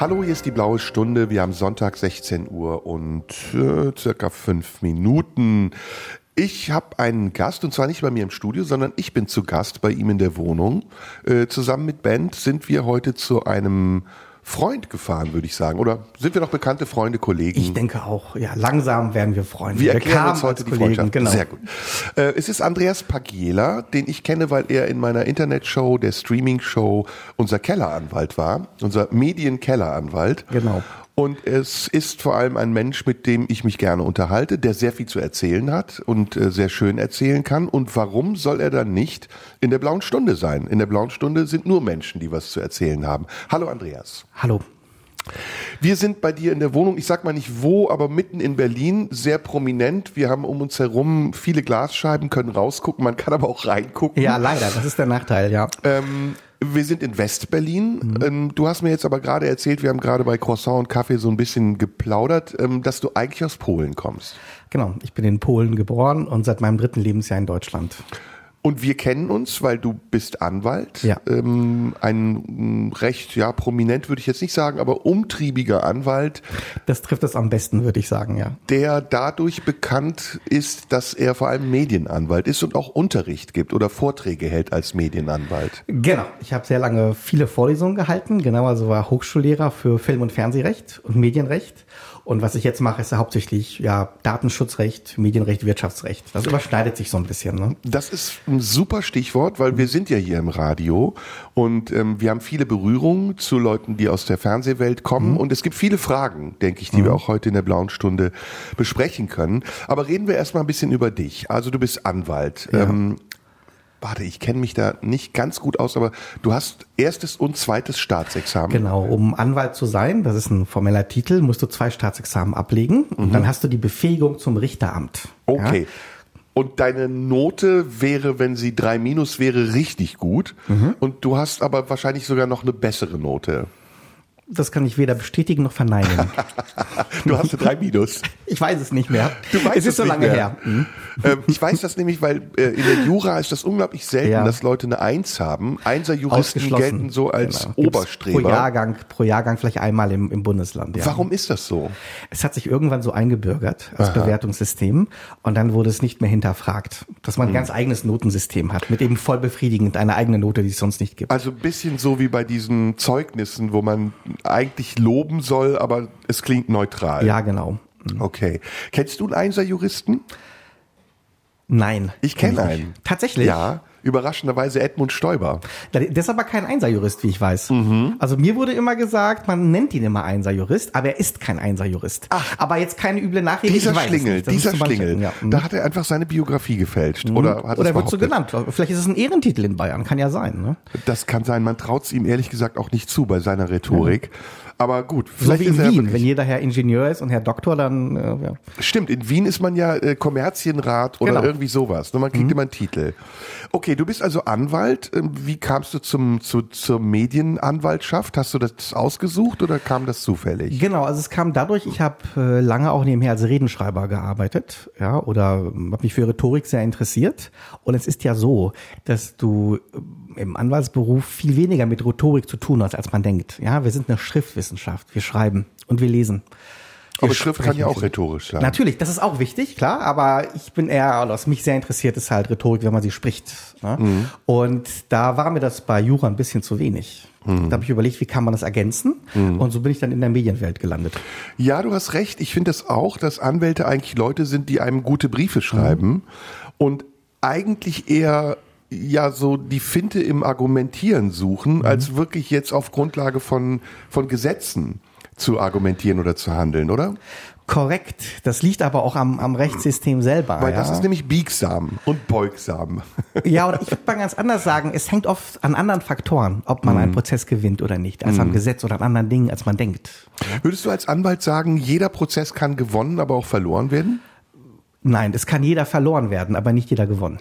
Hallo, hier ist die blaue Stunde. Wir haben Sonntag 16 Uhr und äh, circa fünf Minuten. Ich habe einen Gast und zwar nicht bei mir im Studio, sondern ich bin zu Gast bei ihm in der Wohnung. Äh, zusammen mit Band sind wir heute zu einem Freund gefahren, würde ich sagen. Oder sind wir noch bekannte Freunde, Kollegen? Ich denke auch, ja, langsam werden wir Freunde. Wir erklären uns heute die Kollegen, Freundschaft. Genau. Sehr gut. Äh, es ist Andreas Pagiela, den ich kenne, weil er in meiner Internetshow, der Streaming-Show, unser Kelleranwalt war, unser Medienkelleranwalt. Genau. Und es ist vor allem ein Mensch, mit dem ich mich gerne unterhalte, der sehr viel zu erzählen hat und äh, sehr schön erzählen kann. Und warum soll er dann nicht in der blauen Stunde sein? In der blauen Stunde sind nur Menschen, die was zu erzählen haben. Hallo Andreas. Hallo. Wir sind bei dir in der Wohnung, ich sag mal nicht wo, aber mitten in Berlin, sehr prominent. Wir haben um uns herum viele Glasscheiben, können rausgucken, man kann aber auch reingucken. Ja, leider, das ist der Nachteil, ja. Ähm, wir sind in West-Berlin. Ähm, du hast mir jetzt aber gerade erzählt, wir haben gerade bei Croissant und Kaffee so ein bisschen geplaudert, ähm, dass du eigentlich aus Polen kommst. Genau, ich bin in Polen geboren und seit meinem dritten Lebensjahr in Deutschland. Und wir kennen uns, weil du bist Anwalt. Ja. Ähm, ein mh, recht, ja, prominent würde ich jetzt nicht sagen, aber umtriebiger Anwalt, Das trifft es am besten, würde ich sagen, ja. der dadurch bekannt ist, dass er vor allem Medienanwalt ist und auch Unterricht gibt oder Vorträge hält als Medienanwalt. Genau, ich habe sehr lange viele Vorlesungen gehalten, genau, also war Hochschullehrer für Film- und Fernsehrecht und Medienrecht. Und was ich jetzt mache, ist ja hauptsächlich ja Datenschutzrecht, Medienrecht, Wirtschaftsrecht. Das überschneidet sich so ein bisschen. Ne? Das ist ein super Stichwort, weil wir sind ja hier im Radio und ähm, wir haben viele Berührungen zu Leuten, die aus der Fernsehwelt kommen und es gibt viele Fragen, denke ich, die wir auch heute in der blauen Stunde besprechen können. Aber reden wir erstmal ein bisschen über dich. Also du bist Anwalt. Ähm, warte, ich kenne mich da nicht ganz gut aus, aber du hast erstes und zweites Staatsexamen. Genau, um Anwalt zu sein, das ist ein formeller Titel, musst du zwei Staatsexamen ablegen und dann hast du die Befähigung zum Richteramt. Okay. Und deine Note wäre, wenn sie drei minus wäre, richtig gut. Und du hast aber wahrscheinlich sogar noch eine bessere Note. Das kann ich weder bestätigen noch verneinen. Du hast drei minus. Ich weiß es nicht mehr. Du weißt es ist so nicht lange mehr. her. Ähm, ich weiß das nämlich, weil äh, in der Jura ist das unglaublich selten, Ja. dass Leute eine Eins haben. Einser-Juristen gelten so als Genau. Oberstreber. Pro Jahrgang, pro Jahrgang vielleicht einmal im, im Bundesland. Ja. Warum ist das so? Es hat sich irgendwann so eingebürgert als Bewertungssystem und dann wurde es nicht mehr hinterfragt, dass Hm. man ein ganz eigenes Notensystem hat, mit eben voll befriedigend eine eigene Note, die es sonst nicht gibt. Also ein bisschen so wie bei diesen Zeugnissen, wo man eigentlich loben soll, aber es klingt neutral. Ja, genau. Okay. Kennst du einen Einser-Juristen? Nein. Ich kenne kenn einen. Tatsächlich? Ja, überraschenderweise Edmund Stoiber. Der ist aber kein Einserjurist, wie ich weiß. Mhm. Also mir wurde immer gesagt, man nennt ihn immer Einserjurist, aber er ist kein Einserjurist. Aber jetzt keine üble Nachrede. Dieser Schlingel, dieser Schlingel, Ja. Mhm. da hat er einfach seine Biografie gefälscht. Oder hat Oder wird so genannt. Vielleicht ist es ein Ehrentitel in Bayern, kann ja sein. Ne? Das kann sein, man traut es ihm ehrlich gesagt auch nicht zu bei seiner Rhetorik. Aber gut, So vielleicht wie ist in Wien. wirklich- Wenn jeder Herr Ingenieur ist und Herr Doktor, dann äh, ja. Stimmt, in Wien ist man ja äh, Kommerzienrat oder Genau. irgendwie sowas. Man kriegt immer einen Titel. Okay, du bist also Anwalt. Ähm, Wie kamst du zum, zu, zur Medienanwaltschaft? Hast du das ausgesucht oder kam das zufällig? Genau, also es kam dadurch, ich habe äh, lange auch nebenher als Redenschreiber gearbeitet, ja, oder ähm, habe mich für Rhetorik sehr interessiert. Und es ist ja so, dass du im Anwaltsberuf viel weniger mit Rhetorik zu tun hast, als man denkt. Ja, wir sind eine Schriftwissenschaft, wir schreiben und wir lesen. Wir Aber Schrift kann ja auch rhetorisch sein. Natürlich, das ist auch wichtig, klar, aber ich bin eher, was mich sehr interessiert, ist halt Rhetorik, wenn man sie spricht. Ne? Mhm. Und da war mir das bei Jura ein bisschen zu wenig. Mhm. Da habe ich überlegt, wie kann man das ergänzen? Und so bin ich dann in der Medienwelt gelandet. Ja, du hast recht. Ich finde das auch, dass Anwälte eigentlich Leute sind, die einem gute Briefe schreiben und eigentlich eher ja so die Finte im Argumentieren suchen, als wirklich jetzt auf Grundlage von, von Gesetzen zu argumentieren oder zu handeln, oder? Korrekt. Das liegt aber auch am, am Rechtssystem selber. Weil ja. das ist nämlich biegsam und beugsam. Ja, und ich würde mal ganz anders sagen, es hängt oft an anderen Faktoren, ob man Mhm. einen Prozess gewinnt oder nicht, als am Gesetz oder an anderen Dingen, als man denkt. Würdest du als Anwalt sagen, jeder Prozess kann gewonnen, aber auch verloren werden? Nein, es kann jeder verloren werden, aber nicht jeder gewonnen.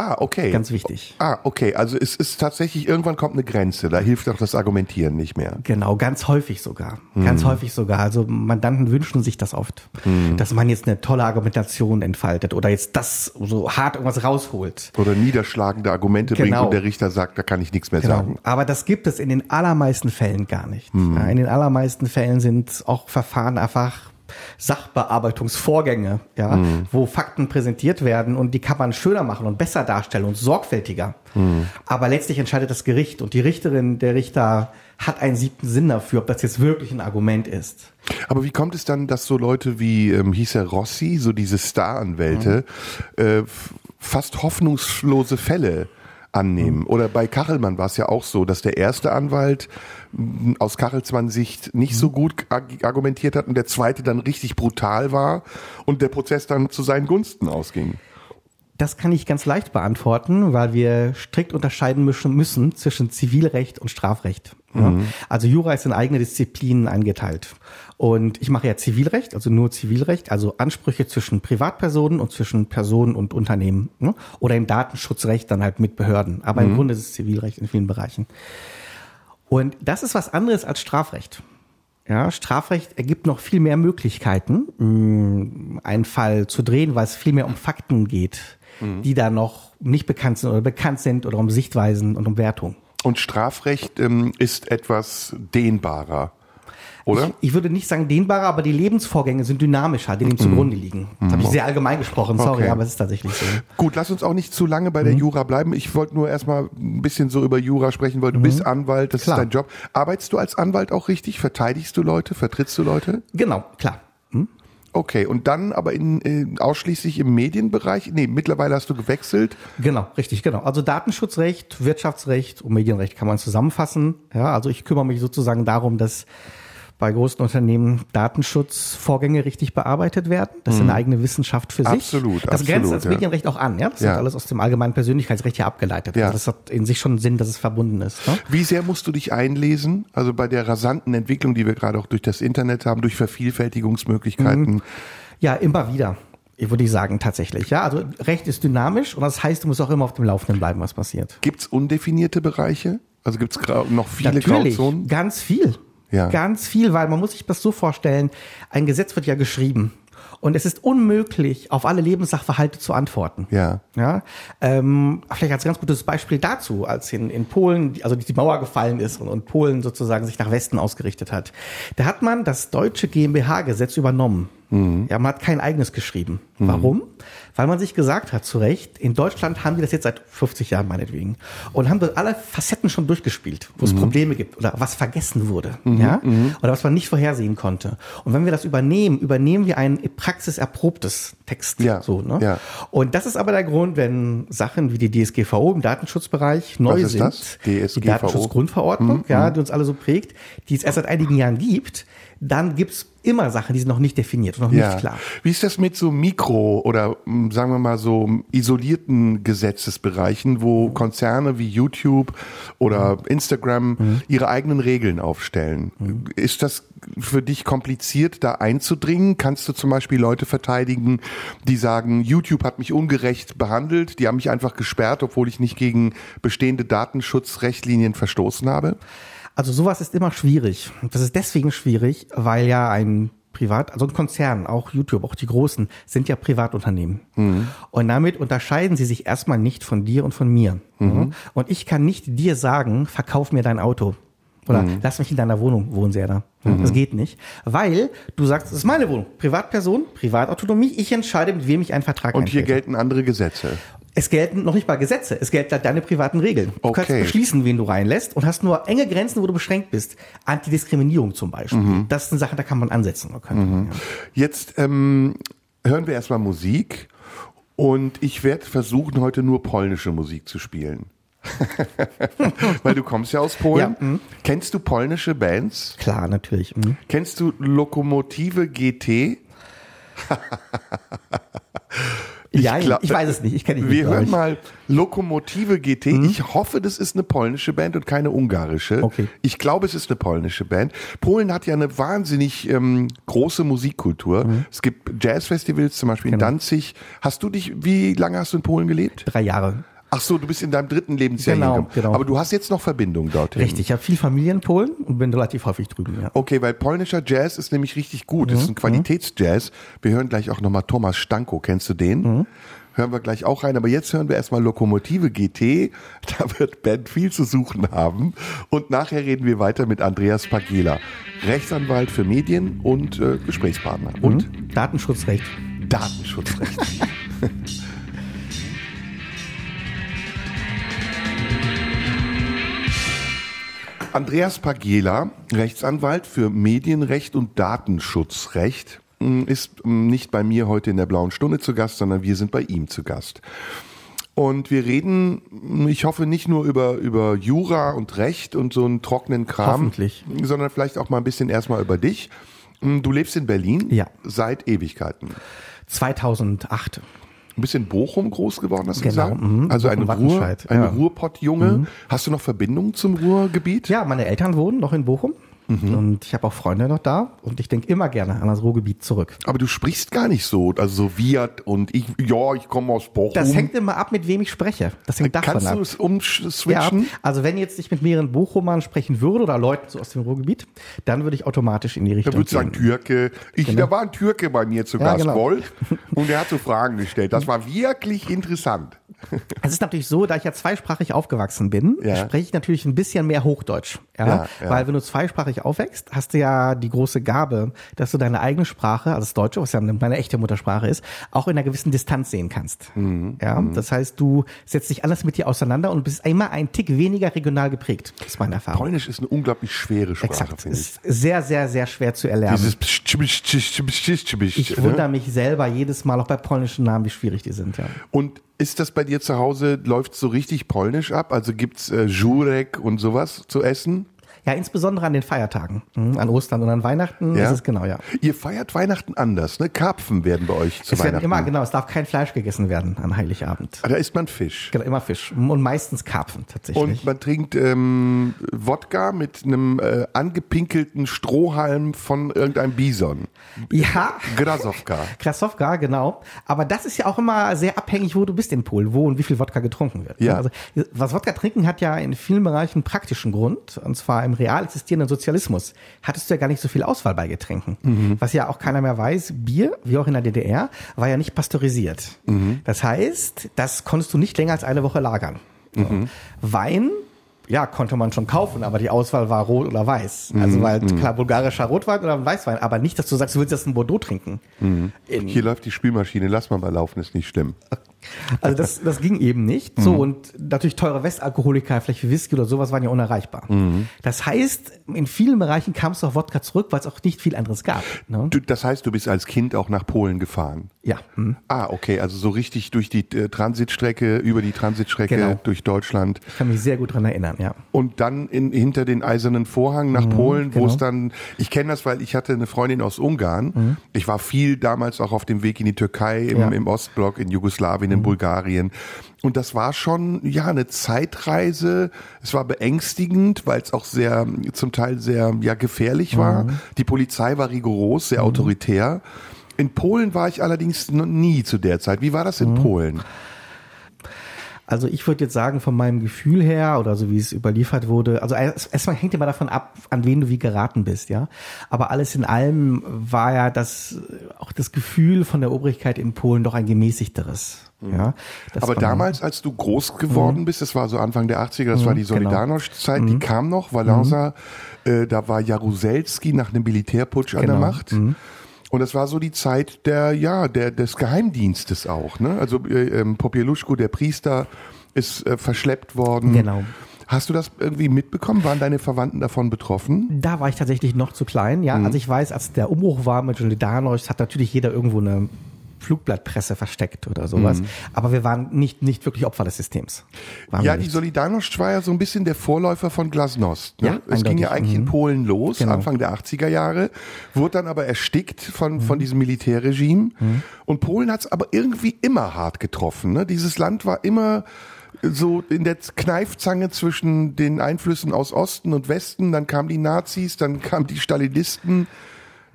Ah, okay. Ganz wichtig. Ah, okay. Also es ist tatsächlich, irgendwann kommt eine Grenze. Da hilft auch das Argumentieren nicht mehr. Genau, ganz häufig sogar. Ganz häufig sogar. Also Mandanten wünschen sich das oft, dass man jetzt eine tolle Argumentation entfaltet oder jetzt das so hart irgendwas rausholt. Oder niederschlagende Argumente bringt Genau. und der Richter sagt, da kann ich nichts mehr Genau. sagen. Aber das gibt es in den allermeisten Fällen gar nicht. Ja, in den allermeisten Fällen sind auch Verfahren einfach Sachbearbeitungsvorgänge, ja, wo Fakten präsentiert werden und die kann man schöner machen und besser darstellen und sorgfältiger. Aber letztlich entscheidet das Gericht und die Richterin, der Richter hat einen siebten Sinn dafür, ob das jetzt wirklich ein Argument ist. Aber wie kommt es dann, dass so Leute wie, ähm, hieß er Rossi, so diese Staranwälte, äh, f- fast hoffnungslose Fälle annehmen? Oder bei Kachelmann war es ja auch so, dass der erste Anwalt m, aus Kachelsmann-Sicht nicht so gut ag- argumentiert hat und der zweite dann richtig brutal war und der Prozess dann zu seinen Gunsten ausging. Das kann ich ganz leicht beantworten, weil wir strikt unterscheiden müssen, zwischen Zivilrecht und Strafrecht. Ja. Also Jura ist in eigene Disziplinen eingeteilt. Und ich mache ja Zivilrecht, also nur Zivilrecht, also Ansprüche zwischen Privatpersonen und zwischen Personen und Unternehmen. Ne? Oder im Datenschutzrecht dann halt mit Behörden. Aber im Grunde ist es Zivilrecht in vielen Bereichen. Und das ist was anderes als Strafrecht. Ja, Strafrecht ergibt noch viel mehr Möglichkeiten, mh, einen Fall zu drehen, weil es viel mehr um Fakten geht, die da noch nicht bekannt sind oder bekannt sind oder um Sichtweisen und um Wertung. Und Strafrecht ähm, ist etwas dehnbarer, oder? Ich, ich würde nicht sagen dehnbarer, aber die Lebensvorgänge sind dynamischer, die dem zugrunde liegen. Das habe ich sehr allgemein gesprochen, sorry, Okay. aber es ist tatsächlich so. Gut, lass uns auch nicht zu lange bei der Jura bleiben. Ich wollte nur erstmal ein bisschen so über Jura sprechen, weil du bist Anwalt, das Klar. ist dein Job. Arbeitest du als Anwalt auch richtig? Verteidigst du Leute? Vertrittst du Leute? Genau, klar. Okay, und dann aber in, äh, ausschließlich im Medienbereich? Nee, mittlerweile hast du gewechselt. Genau, richtig, genau. Also Datenschutzrecht, Wirtschaftsrecht und Medienrecht kann man zusammenfassen. Ja, also ich kümmere mich sozusagen darum, dass bei großen Unternehmen Datenschutzvorgänge richtig bearbeitet werden. Das ist eine eigene Wissenschaft für sich. Mhm. Absolut, Das grenzt absolut, das ja. Medienrecht auch an. Ja, das Ja. wird alles aus dem allgemeinen Persönlichkeitsrecht hier abgeleitet. Ja. Also das hat in sich schon Sinn, dass es verbunden ist. Ne? Wie sehr musst du dich einlesen? Also bei der rasanten Entwicklung, die wir gerade auch durch das Internet haben, durch Vervielfältigungsmöglichkeiten. Ja, immer wieder. Ich würde ich sagen, tatsächlich. Ja, also Recht ist dynamisch und das heißt, du musst auch immer auf dem Laufenden bleiben, was passiert. Gibt's undefinierte Bereiche? Also gibt's grau noch viele Natürlich, Grauzonen? ganz viel. Ja. Ganz viel, weil man muss sich das so vorstellen, ein Gesetz wird ja geschrieben. Und es ist unmöglich, auf alle Lebenssachverhalte zu antworten. Ja. Ja, ähm, vielleicht als ganz gutes Beispiel dazu, als in, in Polen, also die Mauer gefallen ist und, und Polen sozusagen sich nach Westen ausgerichtet hat, da hat man das deutsche GmbH-Gesetz übernommen. Ja, man hat kein eigenes geschrieben. Warum? Weil man sich gesagt hat, zu Recht, in Deutschland haben die das jetzt seit 50 Jahren meinetwegen und haben dort alle Facetten schon durchgespielt, wo es Probleme gibt oder was vergessen wurde, ja, oder was man nicht vorhersehen konnte. Und wenn wir das übernehmen, übernehmen wir ein praxiserprobtes Text, Ja, so, ne? ja. Und das ist aber der Grund, wenn Sachen wie die DSGVO im Datenschutzbereich neu ist sind, das? die DSGVO? Datenschutzgrundverordnung, ja, die uns alle so prägt, die es erst seit einigen Jahren gibt, dann gibt's immer Sachen, die sind noch nicht definiert noch Ja. nicht klar. Wie ist das mit so Mikro- oder mh, sagen wir mal so m, isolierten Gesetzesbereichen, wo Konzerne wie YouTube oder Instagram ihre eigenen Regeln aufstellen? Ist das für dich kompliziert, da einzudringen? Kannst du zum Beispiel Leute verteidigen, die sagen, YouTube hat mich ungerecht behandelt, die haben mich einfach gesperrt, obwohl ich nicht gegen bestehende Datenschutzrechtlinien verstoßen habe? Also sowas ist immer schwierig. Das ist deswegen schwierig, weil ja ein Privat, also ein Konzern, auch YouTube, auch die Großen, sind ja Privatunternehmen. Und damit unterscheiden sie sich erstmal nicht von dir und von mir. Und ich kann nicht dir sagen, verkauf mir dein Auto. Oder lass mich in deiner Wohnung wohnen, sehr da. Das geht nicht. Weil du sagst, das ist meine Wohnung. Privatperson, Privatautonomie. Ich entscheide, mit wem ich einen Vertrag Und hier eintrete. gelten andere Gesetze. Es gelten noch nicht mal Gesetze, es gelten halt deine privaten Regeln. Du Okay. kannst beschließen, wen du reinlässt und hast nur enge Grenzen, wo du beschränkt bist. Antidiskriminierung zum Beispiel. Das sind Sachen, da kann man ansetzen. Könnte, ja. Jetzt ähm, hören wir erstmal Musik und ich werde versuchen, heute nur polnische Musik zu spielen. Weil du kommst ja aus Polen. Ja, mhm. Kennst du polnische Bands? Klar, natürlich. Mhm. Kennst du Lokomotive GT? Ja, ich, glaub- weiß es nicht. Ich kenne nicht. Wir hören ich. mal Lokomotive GT. Ich hoffe, das ist eine polnische Band und keine ungarische. Okay. Ich glaube, es ist eine polnische Band. Polen hat ja eine wahnsinnig ähm, große Musikkultur. Es gibt Jazzfestivals, zum Beispiel in Genau. Danzig. Hast du dich, wie lange hast du in Polen gelebt? Drei Jahre. Ach so, du bist in deinem dritten Lebensjahr Genau, hingekommen. genau. Aber du hast jetzt noch Verbindung dorthin. Richtig. Ich habe viel Familie in Polen und bin relativ häufig drüben. Ja. Okay, weil polnischer Jazz ist nämlich richtig gut. Das ist ein Qualitätsjazz. Wir hören gleich auch nochmal Thomas Stanko. Kennst du den? Hören wir gleich auch rein. Aber jetzt hören wir erstmal Lokomotive GT. Da wird Ben viel zu suchen haben. Und nachher reden wir weiter mit Andreas Pagela, Rechtsanwalt für Medien und äh, Gesprächspartner. Und Datenschutzrecht. Datenschutzrecht. Andreas Pagela, Rechtsanwalt für Medienrecht und Datenschutzrecht, mh, ist mh, nicht bei mir heute in der Blauen Stunde zu Gast, sondern wir sind bei ihm zu Gast. Und wir reden, mh, ich hoffe, nicht nur über, über Jura und Recht und so einen trockenen Kram, Hoffentlich. sondern vielleicht auch mal ein bisschen erstmal über dich. Du lebst in Berlin Ja. seit Ewigkeiten. 2008. Ein bisschen Bochum groß geworden, hast du Genau, gesagt? mhm. Also ein, Ruhr, ein ja. Mhm. Ruhrpott-Junge. Hast du noch Verbindung zum Ruhrgebiet? Ja, meine Eltern wohnen noch in Bochum. Mhm. Und ich habe auch Freunde noch da. Und ich denke immer gerne an das Ruhrgebiet zurück. Aber du sprichst gar nicht so, also so Wirt und ich, ja, ich komme aus Bochum. Das hängt immer ab, mit wem ich spreche. Das hängt davon Kannst ab. du es Ja, umswitchen? also wenn jetzt ich mit mehreren Bochumern sprechen würde oder Leuten so aus dem Ruhrgebiet, dann würde ich automatisch in die Richtung Da würdest du sagen, gehen. Türke. Ich, Da war ein Türke bei mir zu Genau. Ja, Gast, genau. Wolf, und der hat so Fragen gestellt. Das war wirklich interessant. Es ist natürlich so, da ich ja zweisprachig aufgewachsen bin, Ja. spreche ich natürlich ein bisschen mehr Hochdeutsch. Ja? Ja, ja. Weil wenn du zweisprachig aufwächst, hast du ja die große Gabe, dass du deine eigene Sprache, also das Deutsche, was ja meine echte Muttersprache ist, auch in einer gewissen Distanz sehen kannst. Mhm. Ja? Das heißt, du setzt dich anders mit dir auseinander und bist immer ein Tick weniger regional geprägt. Das ist meine Erfahrung. Polnisch ist eine unglaublich schwere Sprache, Exakt. finde ich. Ist sehr, sehr, sehr schwer zu erlernen. Dieses ich ne? wundere mich selber jedes Mal, auch bei polnischen Namen, wie schwierig die sind. Ja. Und ist das bei dir zu Hause, läuft so richtig polnisch ab? Also gibt's äh, Żurek und sowas zu essen? Ja, insbesondere an den Feiertagen. Mhm, An Ostern und an Weihnachten Ja? ist es genau, ja. Ihr feiert Weihnachten anders, ne? Karpfen werden bei euch zu Es Weihnachten. immer, genau, es darf kein Fleisch gegessen werden an Heiligabend. Ah, Da isst man Fisch. Genau, immer Fisch. Und meistens Karpfen tatsächlich. Und man trinkt ähm, Wodka mit einem äh, angepinkelten Strohhalm von irgendeinem Bison. ja, Grasowka. Krasowka, genau. Aber das ist ja auch immer sehr abhängig, wo du bist in Polen, wo und wie viel Wodka getrunken wird. Ja. Also, was Wodka trinken hat ja in vielen Bereichen praktischen Grund. Und zwar im real existierenden Sozialismus hattest du ja gar nicht so viel Auswahl bei Getränken. Mhm. Was ja auch keiner mehr weiß, Bier, wie auch in der DDR, war ja nicht pasteurisiert. Mhm. Das heißt, das konntest du nicht länger als eine Woche lagern. So. Mhm. Wein, ja, konnte man schon kaufen, aber die Auswahl war rot oder weiß. Mhm. Also weil klar bulgarischer Rotwein oder Weißwein, aber nicht, dass du sagst, du willst jetzt ein Bordeaux trinken. In, Hier läuft die Spülmaschine, lass mal mal laufen, ist nicht schlimm. also das, das ging eben nicht. So und natürlich teure Westalkoholiker, vielleicht wie Whisky oder sowas waren ja unerreichbar. Das heißt, in vielen Bereichen kam es auf Wodka zurück, weil es auch nicht viel anderes gab. Ne? Du, das heißt, du bist als Kind auch nach Polen gefahren. Ja. hm. Ah, okay, also so richtig durch die äh, Transitstrecke, über die Transitstrecke Genau. durch Deutschland Ich kann mich sehr gut dran erinnern, ja. und dann in, hinter den eisernen Vorhang nach Polen, wo genau. es dann, ich kenne das, weil ich hatte eine Freundin aus Ungarn. Ich war viel damals auch auf dem Weg in die Türkei, im, Ja. im Ostblock, in Jugoslawien, in Bulgarien. Und das war schon, ja, eine Zeitreise. Es war beängstigend, weil es auch sehr, zum Teil sehr, ja, gefährlich war. Die Polizei war rigoros, sehr autoritär. In Polen war ich allerdings noch nie zu der Zeit. Wie war das in Polen? Also ich würde jetzt sagen, von meinem Gefühl her oder so wie es überliefert wurde, also erst- erstmal hängt immer davon ab, an wen du wie geraten bist, ja. Aber alles in allem war ja das auch das Gefühl von der Obrigkeit in Polen doch ein gemäßigteres. Ja, Das Aber damals, als du groß geworden bist, das war so Anfang der 80er, das war die genau. Solidarność-Zeit, die kam noch, Valenza, äh, da war Jaruzelski nach einem Militärputsch an der Genau. Macht. Und das war so die Zeit der, ja, der, des Geheimdienstes auch, ne? Also, äh, ähm, Popieluszko, der Priester, ist äh, verschleppt worden. Genau. Hast du das irgendwie mitbekommen? Waren deine Verwandten davon betroffen? Da war ich tatsächlich noch zu klein, ja. Also ich weiß, als der Umbruch war mit Solidarność, hat natürlich jeder irgendwo eine Flugblattpresse versteckt oder sowas. Mhm. Aber wir waren nicht, nicht wirklich Opfer des Systems. Waren ja, die Solidarność war ja so ein bisschen der Vorläufer von Glasnost. Ne? Ja, es ging ja eigentlich mhm. in Polen los, genau. Anfang der 80er Jahre, wurde dann aber erstickt von, mhm. von diesem Militärregime. Mhm. Und Polen hat es aber irgendwie immer hart getroffen. Ne? Dieses Land war immer so in der Kneifzange zwischen den Einflüssen aus Osten und Westen, dann kamen die Nazis, dann kamen die Stalinisten.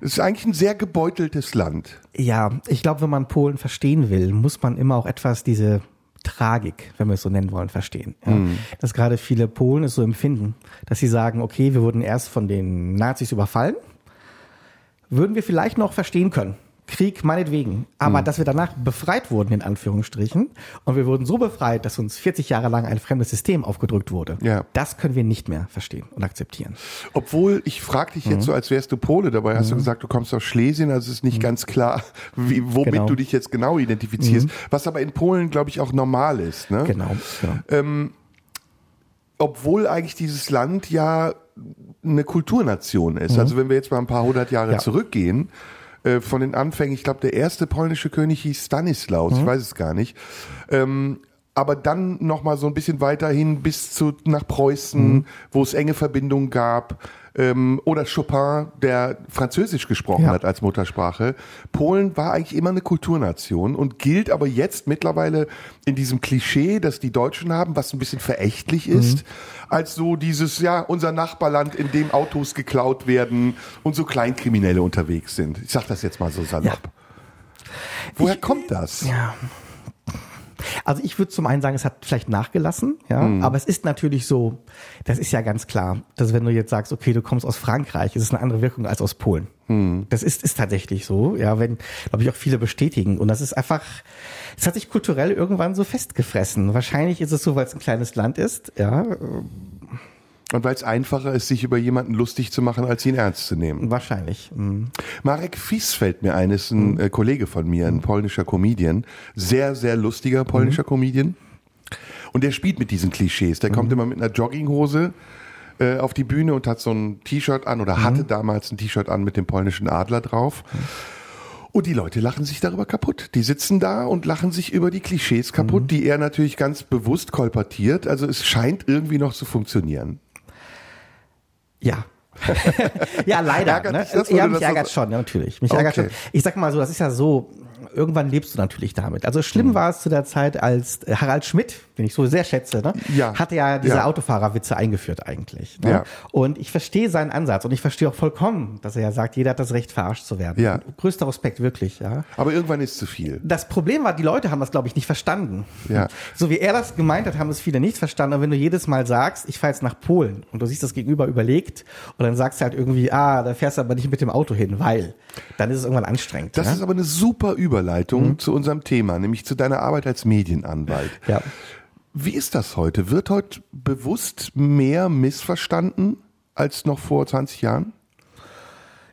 Es ist eigentlich ein sehr gebeuteltes Land. Ja, ich glaube, wenn man Polen verstehen will, muss man immer auch etwas diese Tragik, wenn wir es so nennen wollen, verstehen. Ja. Mhm. Dass gerade viele Polen es so empfinden, dass sie sagen, okay, wir wurden erst von den Nazis überfallen, würden wir vielleicht noch verstehen können. Krieg meinetwegen. Aber mhm. dass wir danach befreit wurden, in Anführungsstrichen, und wir wurden so befreit, dass uns 40 Jahre lang ein fremdes System aufgedrückt wurde, ja. das können wir nicht mehr verstehen und akzeptieren. Obwohl, ich frage dich jetzt mhm. so, als wärst du Pole, dabei hast mhm. du gesagt, du kommst aus Schlesien, also ist nicht mhm. ganz klar, wie, womit genau. du dich jetzt genau identifizierst, mhm. was aber in Polen, glaube ich, auch normal ist. Ne? Genau. genau. Ähm, obwohl eigentlich dieses Land ja eine Kulturnation ist. Also wenn wir jetzt mal ein paar hundert Jahre ja. zurückgehen, äh, von den Anfängen, ich glaube, der erste polnische König hieß Stanislaus, mhm. ich weiß es gar nicht. Ähm, aber dann noch mal so ein bisschen weiterhin bis zu nach Preußen, mhm. wo es enge Verbindungen gab ähm, oder Chopin, der Französisch gesprochen ja. hat als Muttersprache. Polen war eigentlich immer eine Kulturnation und gilt aber jetzt mittlerweile in diesem Klischee, das die Deutschen haben, was ein bisschen verächtlich ist, mhm. als so dieses, ja, unser Nachbarland, in dem Autos geklaut werden und so Kleinkriminelle unterwegs sind. Ich sag das jetzt mal so salopp. Ja. Woher ich, kommt das? Ja. Also ich würde zum einen sagen, es hat vielleicht nachgelassen, ja, mhm. aber es ist natürlich so, das ist ja ganz klar, dass wenn du jetzt sagst, okay, du kommst aus Frankreich, ist es eine andere Wirkung als aus Polen. Mhm. Das ist, ist tatsächlich so, ja, wenn, glaube ich, auch viele bestätigen. Und das ist einfach, es hat sich kulturell irgendwann so festgefressen. Wahrscheinlich ist es so, weil es ein kleines Land ist, ja. Und weil es einfacher ist, sich über jemanden lustig zu machen, als ihn ernst zu nehmen. Wahrscheinlich. Mhm. Marek Fies fällt mir ein, ist ein mhm. äh, Kollege von mir, ein polnischer Comedian. Sehr, sehr lustiger polnischer mhm. Comedian. Und der spielt mit diesen Klischees. Der kommt mhm. immer mit einer Jogginghose äh, auf die Bühne und hat so ein T-Shirt an oder hatte mhm. damals ein T-Shirt an mit dem polnischen Adler drauf. Mhm. Und die Leute lachen sich darüber kaputt. Die sitzen da und lachen sich über die Klischees kaputt, die er natürlich ganz bewusst kolportiert. Also es scheint irgendwie noch zu funktionieren. Ja. ja, leider. Ärgert ne? das, ja, mich ärgert schon, natürlich. Mich okay. ärgert schon. Ich sag mal so, das ist ja so, irgendwann lebst du natürlich damit. Also schlimm mhm. war es zu der Zeit, als Harald Schmidt, den ich so sehr schätze, ne, ja. hatte ja diese ja. Autofahrerwitze eingeführt eigentlich. Ne? Ja. Und ich verstehe seinen Ansatz und ich verstehe auch vollkommen, dass er ja sagt, jeder hat das Recht, verarscht zu werden. Ja. Größter Respekt, wirklich. Ja. Aber irgendwann ist zu viel. Das Problem war, die Leute haben das, glaube ich, nicht verstanden. Ja. So wie er das gemeint hat, haben es viele nicht verstanden. Und wenn du jedes Mal sagst, ich fahre jetzt nach Polen und du siehst das Gegenüber überlegt und dann sagst du halt irgendwie, ah, da fährst du aber nicht mit dem Auto hin, weil, dann ist es irgendwann anstrengend. Das ja? ist aber eine super Überleitung mhm. zu unserem Thema, nämlich zu deiner Arbeit als Medienanwalt. Ja. Wie ist das heute? Wird heute bewusst mehr missverstanden als noch vor 20 Jahren?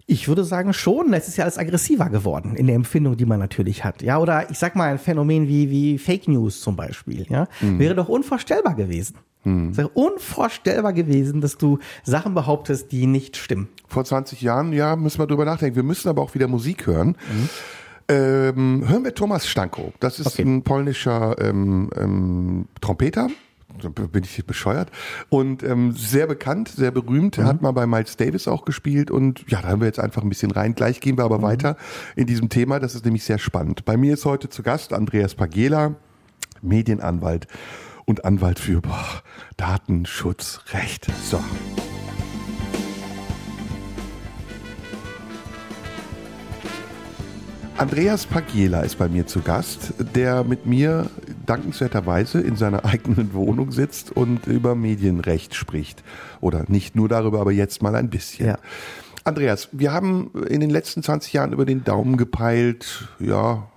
Ich würde sagen schon, es ist ja alles aggressiver geworden in der Empfindung, die man natürlich hat. Ja, oder ich sag mal ein Phänomen wie, wie Fake News zum Beispiel, ja, mhm. wäre doch unvorstellbar gewesen. Mhm. Es wäre unvorstellbar gewesen, dass du Sachen behauptest, die nicht stimmen. Vor 20 Jahren, ja, müssen wir drüber nachdenken. Wir müssen aber auch wieder Musik hören. Mhm. Ähm, hören wir Thomas Stanko. Das ist okay. ein polnischer ähm, ähm, Trompeter. Da bin ich bescheuert. Und ähm, sehr bekannt, sehr berühmt. Mhm. Hat mal bei Miles Davis auch gespielt. Und ja, da haben wir jetzt einfach ein bisschen rein. Gleich gehen wir aber mhm. weiter in diesem Thema. Das ist nämlich sehr spannend. Bei mir ist heute zu Gast Andreas Pagela, Medienanwalt und Anwalt für boah, Datenschutzrecht. So. Andreas Pagiela ist bei mir zu Gast, der mit mir dankenswerterweise in seiner eigenen Wohnung sitzt und über Medienrecht spricht. Oder nicht nur darüber, aber jetzt mal ein bisschen. Ja. Andreas, wir haben in den letzten 20 Jahren über den Daumen gepeilt, ja,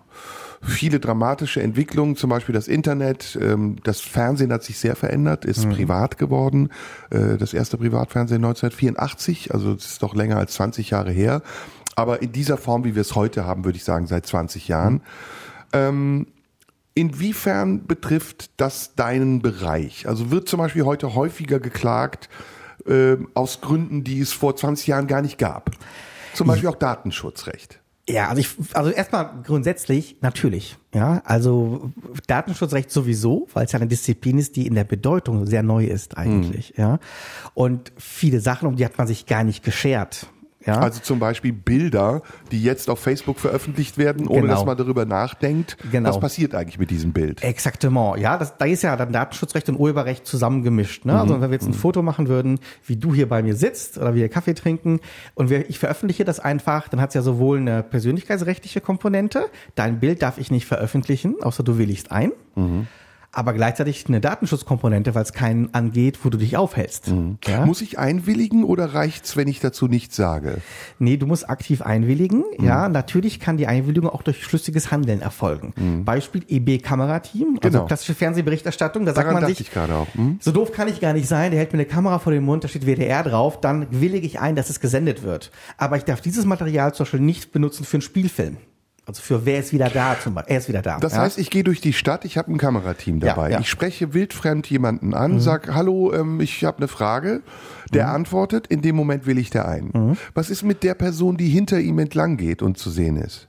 viele dramatische Entwicklungen, zum Beispiel das Internet, ähm, das Fernsehen hat sich sehr verändert, ist mhm. privat geworden. Äh, das erste Privatfernsehen 1984, also es ist doch länger als 20 Jahre her aber in dieser Form, wie wir es heute haben, würde ich sagen, seit 20 Jahren. Ähm, inwiefern betrifft das deinen Bereich? Also wird zum Beispiel heute häufiger geklagt äh, aus Gründen, die es vor 20 Jahren gar nicht gab? Zum Beispiel auch Datenschutzrecht. Ja, also ich, also erstmal grundsätzlich natürlich. Ja, also Datenschutzrecht sowieso, weil es ja eine Disziplin ist, die in der Bedeutung sehr neu ist eigentlich. Hm. Ja, und viele Sachen, um die hat man sich gar nicht geschert. Ja, Also zum Beispiel Bilder, die jetzt auf Facebook veröffentlicht werden, ohne Genau. dass man darüber nachdenkt. Genau. Was passiert eigentlich mit diesem Bild? Exaktement, ja, das, da ist ja dann Datenschutzrecht und Urheberrecht zusammengemischt. Ne? Mhm. Also wenn wir jetzt ein Foto machen würden, wie du hier bei mir sitzt oder wir Kaffee trinken und wir, ich veröffentliche das einfach, dann hat es ja sowohl eine persönlichkeitsrechtliche Komponente, dein Bild darf ich nicht veröffentlichen, außer du willigst ein, Mhm. Aber gleichzeitig eine Datenschutzkomponente, weil es keinen angeht, wo du dich aufhältst. Ja? Mhm. Muss ich einwilligen oder reicht's, wenn ich dazu nichts sage? Nee, du musst aktiv einwilligen. Ja, natürlich kann die Einwilligung auch durch schlüssiges Handeln erfolgen. Beispiel EB-Kamerateam, also Genau. klassische Fernsehberichterstattung. Da sagt Daran man dachte sich, ich gerade auch. Hm? so doof kann ich gar nicht sein, der hält mir eine Kamera vor den Mund, da steht WDR drauf, dann willige ich ein, dass es gesendet wird. Aber ich darf dieses Material zum Beispiel nicht benutzen für einen Spielfilm. Also für wer ist wieder da zum Beispiel. Er ist wieder da. Das ja? heißt, ich gehe durch die Stadt, ich habe ein Kamerateam Ja, dabei. ja. Ich spreche wildfremd jemanden an, sag, hallo, ähm, ich habe eine Frage. Der antwortet, in dem Moment will ich der ein. Was ist mit der Person, die hinter ihm entlang geht und zu sehen ist?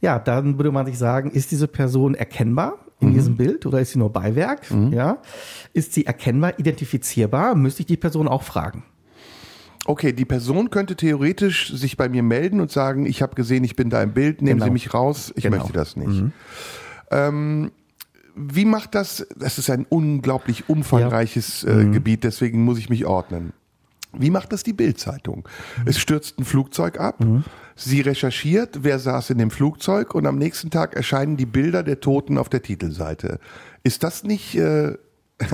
Ja, dann würde man sich sagen, ist diese Person erkennbar in diesem Bild oder ist sie nur Beiwerk? Ja. Ist sie erkennbar, identifizierbar? Müsste ich die Person auch fragen. Okay, die Person könnte theoretisch sich bei mir melden und sagen, ich habe gesehen, ich bin da im Bild, nehmen Genau. Sie mich raus, ich Genau. möchte das nicht. Ähm, wie macht das, das ist ein unglaublich umfangreiches äh, Mhm. Gebiet, deswegen muss ich mich ordnen. Wie macht das die Bildzeitung? Mhm. Es stürzt ein Flugzeug ab, sie recherchiert, wer saß in dem Flugzeug und am nächsten Tag erscheinen die Bilder der Toten auf der Titelseite. Ist das nicht, äh,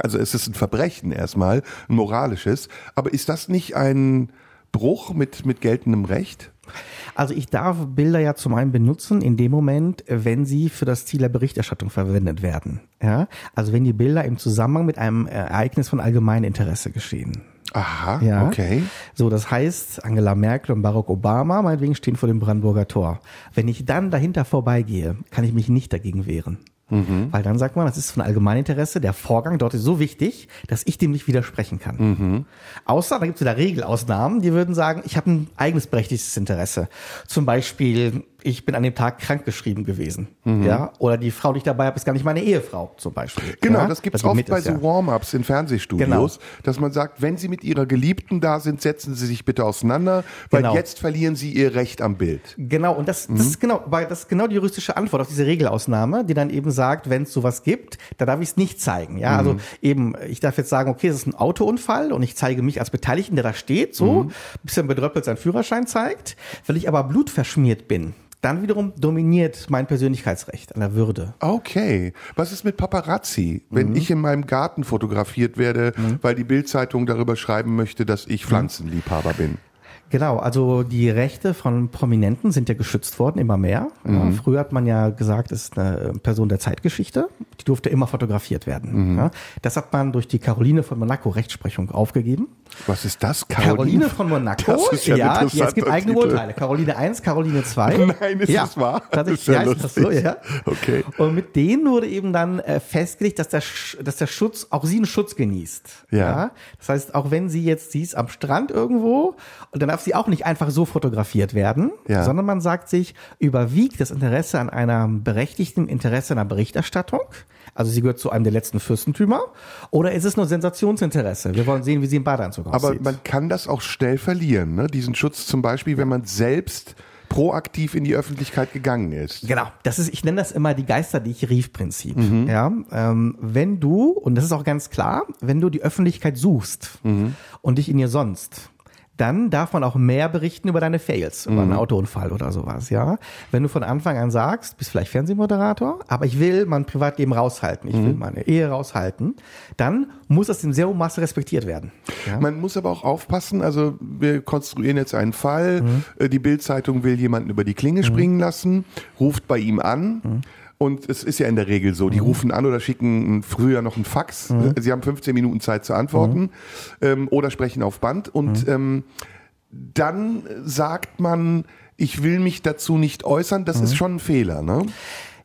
also es ist ein Verbrechen erstmal, ein moralisches, aber ist das nicht ein Bruch mit, mit geltendem Recht? Also ich darf Bilder ja zum einen benutzen in dem Moment, wenn sie für das Ziel der Berichterstattung verwendet werden. Ja, also wenn die Bilder im Zusammenhang mit einem Ereignis von allgemeinem Interesse geschehen. Aha, Ja. okay. So, das heißt, Angela Merkel und Barack Obama meinetwegen stehen vor dem Brandenburger Tor. Wenn ich dann dahinter vorbeigehe, kann ich mich nicht dagegen wehren. Weil dann sagt man, das ist von Allgemeininteresse, der Vorgang dort ist so wichtig, dass ich dem nicht widersprechen kann. Außer, da gibt es wieder Regelausnahmen, die würden sagen, ich habe ein eigenes berechtigtes Interesse. Zum Beispiel, ich bin an dem Tag krankgeschrieben gewesen. Ja? Oder die Frau, die ich dabei habe, ist gar nicht meine Ehefrau zum Beispiel. Genau, ja? das gibt's die oft mit bei ist, so ja. Genau. Warm-ups in Fernsehstudios, dass man sagt, wenn Sie mit Ihrer Geliebten da sind, setzen Sie sich bitte auseinander, weil Genau. jetzt verlieren Sie Ihr Recht am Bild. Genau, und das, Mhm. das ist genau, weil das ist genau die juristische Antwort auf diese Regelausnahme, die dann eben sagt, wenn es sowas gibt, da darf ich es nicht zeigen. Ja, Mhm. also eben, ich darf jetzt sagen, okay, es ist ein Autounfall und ich zeige mich als Beteiligten, der da steht, so, Mhm. bisschen bedröppelt seinen Führerschein zeigt. Wenn ich aber blutverschmiert bin, dann wiederum dominiert mein Persönlichkeitsrecht an der Würde. Okay. Was ist mit Paparazzi? Wenn Mhm. ich in meinem Garten fotografiert werde, weil die Bildzeitung darüber schreiben möchte, dass Mhm. ich Pflanzenliebhaber bin. Genau, also die Rechte von Prominenten sind ja geschützt worden, immer mehr. Ja, früher hat man ja gesagt, es ist eine Person der Zeitgeschichte, die durfte immer fotografiert werden. Ja, das hat man durch die Caroline von Monaco Rechtsprechung aufgegeben. Was ist das? Caroline von Monaco, Das ist ja ja, ja, es gibt eigene Titel. Urteile. Caroline 1, Caroline 2. Nein, ist ja, das wahr? Tatsächlich, Das ist ja ja, ist das so, ja. Okay. Und mit denen wurde eben dann äh, festgelegt, dass der, dass der Schutz, auch sie einen Schutz genießt. Ja. Das heißt, auch wenn sie jetzt, sie ist am Strand irgendwo, und dann darf sie auch nicht einfach so fotografiert werden, Ja. sondern man sagt sich, überwiegt das Interesse an einer berechtigten Interesse einer Berichterstattung, also sie gehört zu einem der letzten Fürstentümer, oder ist es nur Sensationsinteresse? Wir wollen sehen, wie sie im Badeanzug Aber aussieht. man kann das auch schnell verlieren, ne? Diesen Schutz zum Beispiel, wenn man selbst proaktiv in die Öffentlichkeit gegangen ist. Genau, das ist, ich nenne das immer die Geister, die ich rief Prinzip. Ja, ähm, wenn du, und das ist auch ganz klar, wenn du die Öffentlichkeit suchst und dich in ihr sonst, dann darf man auch mehr berichten über deine Fails, über einen Autounfall oder sowas, ja. Wenn du von Anfang an sagst, bist vielleicht Fernsehmoderator, aber ich will mein Privatleben raushalten, ich will meine Ehe raushalten, dann muss das im SEO-Maße respektiert werden. Ja? Man muss aber auch aufpassen, also wir konstruieren jetzt einen Fall, äh, die Bildzeitung will jemanden über die Klinge springen lassen, ruft bei ihm an. Und es ist ja in der Regel so, die rufen an oder schicken früher noch einen Fax. Sie haben 15 Minuten Zeit zu antworten ähm, oder sprechen auf Band. Und ähm, dann sagt man, ich will mich dazu nicht äußern. Das ist schon ein Fehler, ne?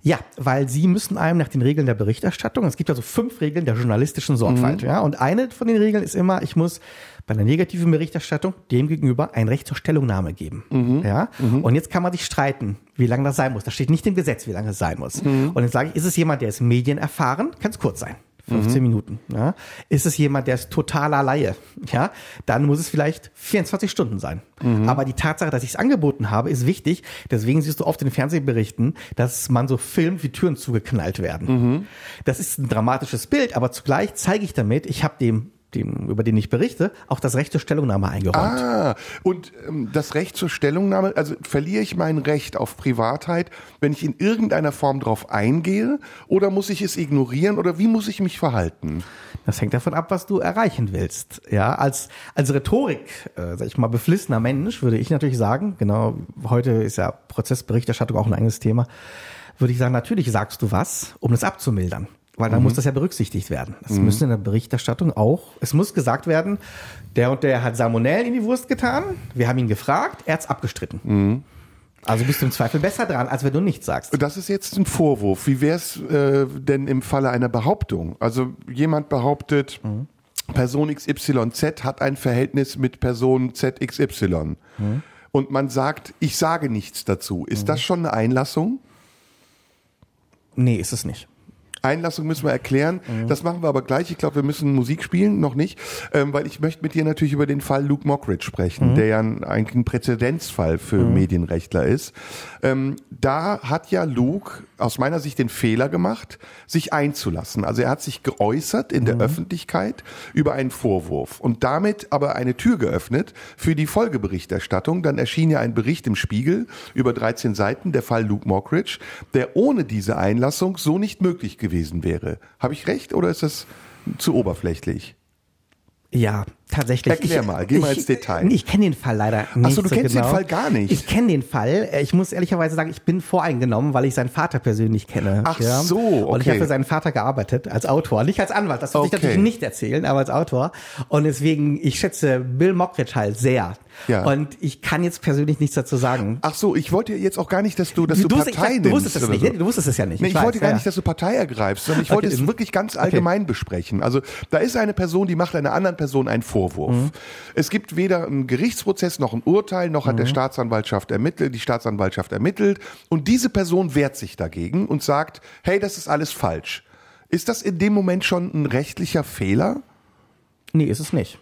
Ja, weil sie müssen einem nach den Regeln der Berichterstattung, es gibt also fünf Regeln der journalistischen Sorgfalt, Mhm. ja, und eine von den Regeln ist immer, ich muss bei einer negativen Berichterstattung dem gegenüber ein Recht zur Stellungnahme geben, Mhm. ja, und jetzt kann man sich streiten, wie lange das sein muss. Das steht nicht im Gesetz, wie lange es sein muss. Mhm. Und jetzt sage ich, ist es jemand, der ist medienerfahren, kann es kurz sein. 15 Mhm. Minuten. Ja. Ist es jemand, der ist totaler Laie, ja, dann muss es vielleicht 24 Stunden sein. Mhm. Aber die Tatsache, dass ich es angeboten habe, ist wichtig. Deswegen siehst du oft in den Fernsehberichten, dass man so filmt, wie Türen zugeknallt werden. Mhm. Das ist ein dramatisches Bild, aber zugleich zeige ich damit, ich habe dem, dem, über den ich berichte, auch das Recht zur Stellungnahme eingeräumt. Ah, und ähm, das Recht zur Stellungnahme, also verliere ich mein Recht auf Privatheit, wenn ich in irgendeiner Form drauf eingehe, oder muss ich es ignorieren, oder wie muss ich mich verhalten? Das hängt davon ab, was du erreichen willst. Ja, als, als Rhetorik, äh, sag ich mal, beflissener Mensch würde ich natürlich sagen, genau, heute ist ja Prozessberichterstattung auch ein eigenes Thema, würde ich sagen, natürlich sagst du was, um es abzumildern. Weil dann muss das ja berücksichtigt werden. Es müssen in der Berichterstattung auch, es muss gesagt werden, der und der hat Salmonellen in die Wurst getan, wir haben ihn gefragt, er hat's abgestritten. Also bist du im Zweifel besser dran, als wenn du nichts sagst. Das ist jetzt ein Vorwurf. Wie wäre es äh, denn im Falle einer Behauptung? Also jemand behauptet, Person XYZ hat ein Verhältnis mit Person ZXY. Und man sagt, ich sage nichts dazu. Ist das schon eine Einlassung? Nee, ist es nicht. Einlassung müssen wir erklären. Das machen wir aber gleich. Ich glaube, wir müssen Musik spielen, noch nicht, ähm, weil ich möchte mit dir natürlich über den Fall Luke Mockridge sprechen, der ja ein, eigentlich ein Präzedenzfall für Medienrechtler ist. Ähm, da hat ja Luke aus meiner Sicht den Fehler gemacht, sich einzulassen. Also er hat sich geäußert in der Öffentlichkeit über einen Vorwurf und damit aber eine Tür geöffnet für die Folgeberichterstattung. Dann erschien ja ein Bericht im Spiegel über 13 Seiten, der Fall Luke Mockridge, der ohne diese Einlassung so nicht möglich gewesen wäre. Habe ich recht oder ist das zu oberflächlich? Ja, tatsächlich. Erklär mal, geh mal ins Detail. Ich kenne den Fall leider nicht. so, du kennst den Fall gar nicht. Ich kenne den Fall. Äh, Ich muss ehrlicherweise sagen, ich bin voreingenommen, weil ich seinen Vater persönlich kenne. Ach ja. so, Und ich okay. habe für seinen Vater gearbeitet, als Autor. Nicht als Anwalt, das ich Okay. natürlich nicht erzählen, aber als Autor. Und deswegen, ich schätze Bill Mockridge halt sehr. Ja. Und ich kann jetzt persönlich nichts dazu sagen. Ach so, ich wollte jetzt auch gar nicht, dass du, dass du, du, Partei ich, nimmst. du wusstest es nicht, so. du wusstest es ja nicht. Nee, ich, weiß, wollte gar ja, nicht, dass du Partei ergreifst, sondern ich wollte Okay. es wirklich ganz allgemein besprechen. Also da ist eine Person, die macht einer anderen Person einen Vorwurf. Mhm. Es gibt weder einen Gerichtsprozess noch ein Urteil, noch Mhm. hat der Staatsanwaltschaft ermittelt, die Staatsanwaltschaft ermittelt und diese Person wehrt sich dagegen und sagt, hey, das ist alles falsch. Ist das in dem Moment schon ein rechtlicher Fehler? Nee, ist es nicht.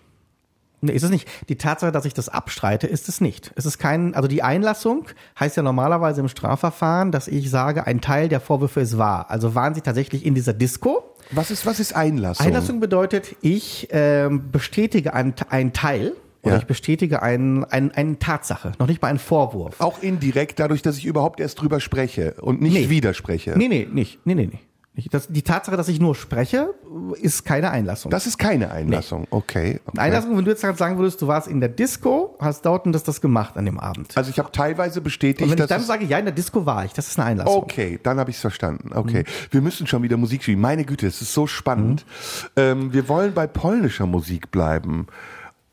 Nee, ist es nicht. Die Tatsache, dass ich das abstreite, ist es nicht. Es ist kein, also die Einlassung heißt ja normalerweise im Strafverfahren, dass ich sage, ein Teil der Vorwürfe ist wahr. Also waren sie tatsächlich in dieser Disco. Was ist, was ist Einlassung? Einlassung bedeutet, ich ähm, bestätige einen, einen Teil oder Ja. ich bestätige einen, einen, eine Tatsache, noch nicht mal einen Vorwurf. Auch indirekt, dadurch, dass ich überhaupt erst drüber spreche und nicht Nee. widerspreche. Nee, nee, nicht. Nee, nee, nee. Das, die Tatsache, dass ich nur spreche, ist keine Einlassung. Das ist keine Einlassung. Okay. okay. Eine Einlassung, wenn du jetzt halt sagen würdest, du warst in der Disco, hast und das das gemacht an dem Abend. Also ich habe teilweise bestätigt, Und wenn ich dann sage, ja, in der Disco war ich, das ist eine Einlassung. Okay, dann habe ich es verstanden. Okay, Mhm. wir müssen schon wieder Musik spielen. Meine Güte, es ist so spannend. Ähm, wir wollen bei polnischer Musik bleiben.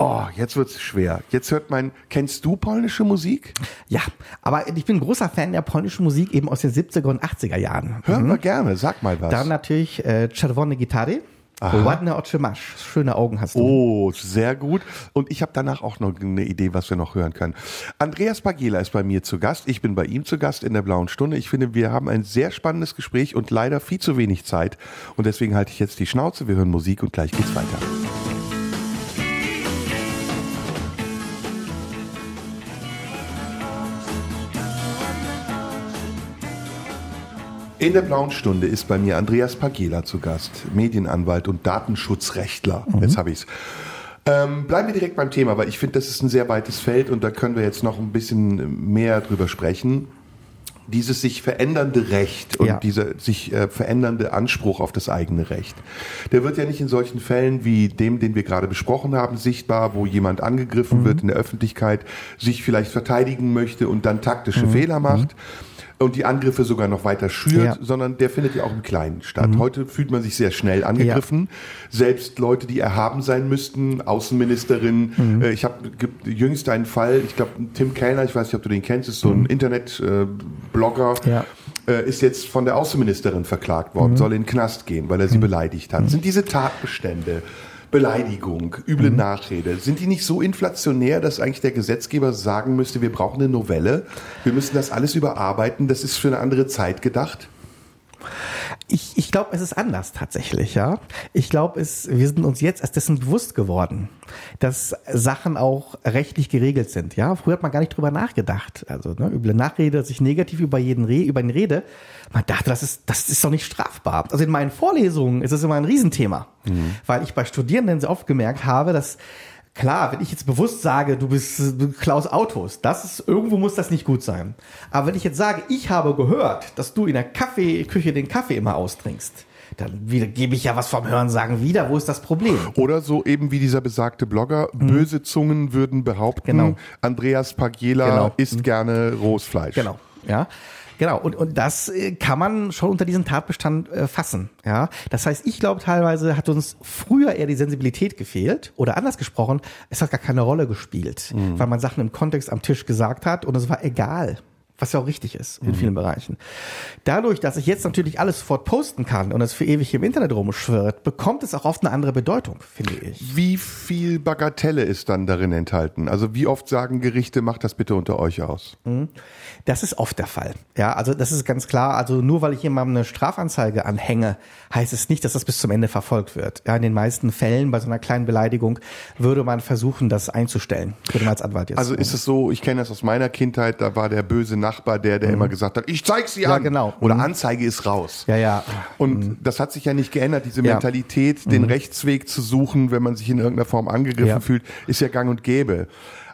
Oh, jetzt wird's schwer. Jetzt hört mein. Kennst du polnische Musik? Ja, aber ich bin großer Fan der polnischen Musik eben aus den 70er und 80er Jahren. Hören wir gerne. Sag mal was. Dann natürlich äh, Czerwone Gitarre. Ładne oczy masz. Schöne Augen hast du. Oh, sehr gut. Und ich habe danach auch noch eine Idee, was wir noch hören können. Andreas Bagela ist bei mir zu Gast. Ich bin bei ihm zu Gast in der Blauen Stunde. Ich finde, wir haben ein sehr spannendes Gespräch und leider viel zu wenig Zeit. Und deswegen halte ich jetzt die Schnauze. Wir hören Musik und gleich geht's weiter. In der Blauen Stunde ist bei mir Andreas Pagela zu Gast, Medienanwalt und Datenschutzrechtler. Jetzt habe ich's. Ähm, bleiben wir direkt beim Thema, weil ich finde, das ist ein sehr weites Feld und da können wir jetzt noch ein bisschen mehr drüber sprechen. Dieses sich verändernde Recht und Ja. dieser sich äh, verändernde Anspruch auf das eigene Recht, der wird ja nicht in solchen Fällen wie dem, den wir gerade besprochen haben, sichtbar, wo jemand angegriffen wird in der Öffentlichkeit, sich vielleicht verteidigen möchte und dann taktische Fehler macht und die Angriffe sogar noch weiter schürt, Ja. sondern der findet ja auch im Kleinen statt. Heute fühlt man sich sehr schnell angegriffen. Selbst Leute, die erhaben sein müssten, Außenministerin. Äh, ich habe jüngst einen Fall, ich glaube Tim Kellner, ich weiß nicht, ob du den kennst, ist so ein Internet-Blogger. Ja. äh, ist jetzt von der Außenministerin verklagt worden, soll in den Knast gehen, weil er sie beleidigt hat. Sind diese Tatbestände Beleidigung, üble Nachrede, sind die nicht so inflationär, dass eigentlich der Gesetzgeber sagen müsste, wir brauchen eine Novelle, wir müssen das alles überarbeiten, das ist für eine andere Zeit gedacht? Ich, ich glaube, es ist anders tatsächlich, ja. Ich glaube, es, wir sind uns jetzt erst dessen bewusst geworden, dass Sachen auch rechtlich geregelt sind, ja. Früher hat man gar nicht drüber nachgedacht. Also, ne, üble Nachrede, dass ich negativ über jeden Re über ihn rede. Man dachte, das ist, das ist doch nicht strafbar. Also in meinen Vorlesungen ist es immer ein Riesenthema, mhm. weil ich bei Studierenden sehr oft gemerkt habe, dass Klar, wenn ich jetzt bewusst sage, du bist du Klaus Autos, das ist, irgendwo muss das nicht gut sein. Aber wenn ich jetzt sage, ich habe gehört, dass du in der Kaffeeküche den Kaffee immer austrinkst, dann wieder, gebe ich ja was vom Hören sagen wieder. Wo ist das Problem? Oder so eben wie dieser besagte Blogger, mhm. böse Zungen würden behaupten, genau. Andreas Pagiela genau. isst mhm. gerne rohes Fleisch. Genau, ja. Genau, und, und das äh, kann man schon unter diesen Tatbestand äh, fassen. Ja, Das heißt, ich glaube, teilweise hat uns früher eher die Sensibilität gefehlt oder anders gesprochen, es hat gar keine Rolle gespielt, mhm. weil man Sachen im Kontext am Tisch gesagt hat und es war egal was ja auch richtig ist in mhm. vielen Bereichen. Dadurch, dass ich jetzt natürlich alles sofort posten kann und es für ewig im Internet rumschwirrt, bekommt es auch oft eine andere Bedeutung, finde ich. Wie viel Bagatelle ist dann darin enthalten? Also wie oft sagen Gerichte, macht das bitte unter euch aus? Mhm. Das ist oft der Fall. Ja, also das ist ganz klar. Also nur weil ich jemandem eine Strafanzeige anhänge, heißt es nicht, dass das bis zum Ende verfolgt wird. Ja, in den meisten Fällen bei so einer kleinen Beleidigung würde man versuchen, das einzustellen. Würde man als Anwalt jetzt. Also ist es so, ich kenne das aus meiner Kindheit, da war der böse Nachbar, der, der mhm. immer gesagt hat, ich zeig sie ja, an. genau. Oder mhm. Anzeige ist raus. Ja, ja. Und mhm. das hat sich ja nicht geändert. Diese ja. Mentalität, den mhm. Rechtsweg zu suchen, wenn man sich in irgendeiner Form angegriffen ja. fühlt, ist ja gang und gäbe.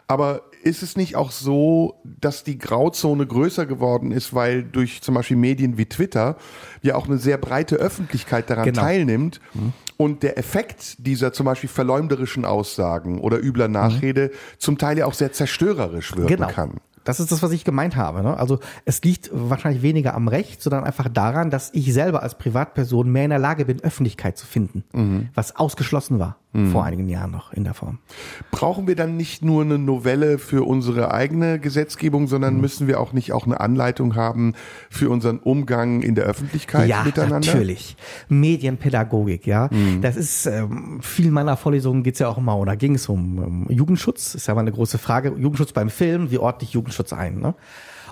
Aber ist es nicht auch so, dass die Grauzone größer geworden ist, weil durch zum Beispiel Medien wie Twitter ja auch eine sehr breite Öffentlichkeit daran genau. teilnimmt mhm. und der Effekt dieser zum Beispiel verleumderischen Aussagen oder übler Nachrede mhm. zum Teil ja auch sehr zerstörerisch wirken genau. kann. Das ist das, was ich gemeint habe. Ne? Also es liegt wahrscheinlich weniger am Recht, sondern einfach daran, dass ich selber als Privatperson mehr in der Lage bin, Öffentlichkeit zu finden, mhm. was ausgeschlossen war mhm. vor einigen Jahren noch in der Form. Brauchen wir dann nicht nur eine Novelle für unsere eigene Gesetzgebung, sondern mhm. müssen wir auch nicht auch eine Anleitung haben für unseren Umgang in der Öffentlichkeit ja, miteinander? Ja, natürlich. Medienpädagogik, ja. Mhm. Das ist, ähm, viel meiner Vorlesungen geht's ja auch immer, oder ging es um, um Jugendschutz, ist ja mal eine große Frage. Jugendschutz beim Film, wie ordne ich Jugendschutz ein? Ne?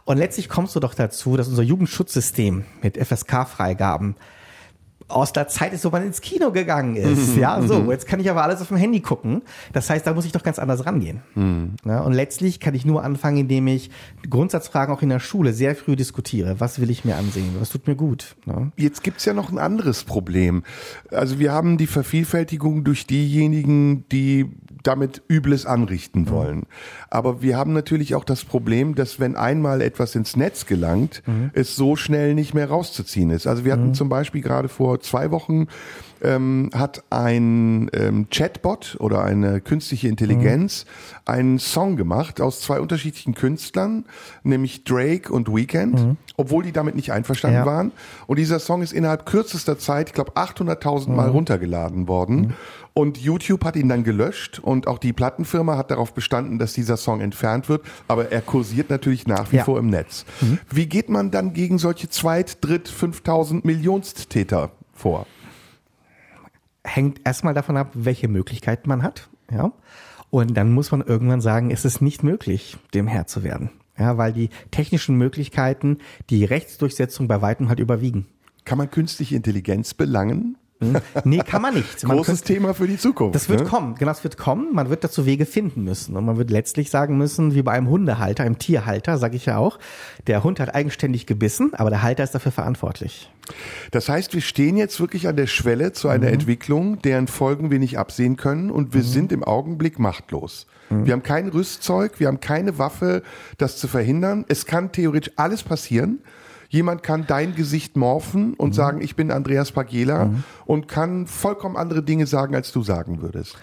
Und letztlich kommst du doch dazu, dass unser Jugendschutzsystem mit FSK-Freigaben aus der Zeit ist, wo man ins Kino gegangen ist. Mhm, ja, so, mhm. jetzt kann ich aber alles auf dem Handy gucken. Das heißt, da muss ich doch ganz anders rangehen. Mhm. Ja, und letztlich kann ich nur anfangen, indem ich Grundsatzfragen auch in der Schule sehr früh diskutiere. Was will ich mir ansehen? Was tut mir gut? Ja. Jetzt gibt's ja noch ein anderes Problem. Also wir haben die Vervielfältigung durch diejenigen, die damit Übles anrichten mhm. wollen. Aber wir haben natürlich auch das Problem, dass wenn einmal etwas ins Netz gelangt, mhm. es so schnell nicht mehr rauszuziehen ist. Also wir hatten mhm. zum Beispiel gerade vor zwei Wochen ähm, hat ein ähm, Chatbot oder eine künstliche Intelligenz mhm. einen Song gemacht aus zwei unterschiedlichen Künstlern, nämlich Drake und Weekend, mhm. obwohl die damit nicht einverstanden ja. waren. Und dieser Song ist innerhalb kürzester Zeit, ich glaube, 800.000 Mal mhm. runtergeladen worden. Mhm. Und YouTube hat ihn dann gelöscht und auch die Plattenfirma hat darauf bestanden, dass dieser Song entfernt wird. Aber er kursiert natürlich nach wie ja. vor im Netz. Mhm. Wie geht man dann gegen solche Zweit-, Dritt-, 5000 Millionstäter vor? hängt erstmal davon ab, welche Möglichkeiten man hat. Ja. Und dann muss man irgendwann sagen, es ist nicht möglich, dem Herr zu werden. Ja, weil die technischen Möglichkeiten die Rechtsdurchsetzung bei weitem halt überwiegen. Kann man künstliche Intelligenz belangen? Hm? Nee, kann man nicht. Man Großes könnte, Thema für die Zukunft. Das wird ne? kommen, genau, das wird kommen. Man wird dazu Wege finden müssen. Und man wird letztlich sagen müssen, wie bei einem Hundehalter, einem Tierhalter, sage ich ja auch, der Hund hat eigenständig gebissen, aber der Halter ist dafür verantwortlich. Das heißt, wir stehen jetzt wirklich an der Schwelle zu einer mhm. Entwicklung, deren Folgen wir nicht absehen können und wir mhm. sind im Augenblick machtlos. Mhm. Wir haben kein Rüstzeug, wir haben keine Waffe, das zu verhindern. Es kann theoretisch alles passieren. Jemand kann dein Gesicht morphen und mhm. sagen, ich bin Andreas Pagela mhm. und kann vollkommen andere Dinge sagen, als du sagen würdest.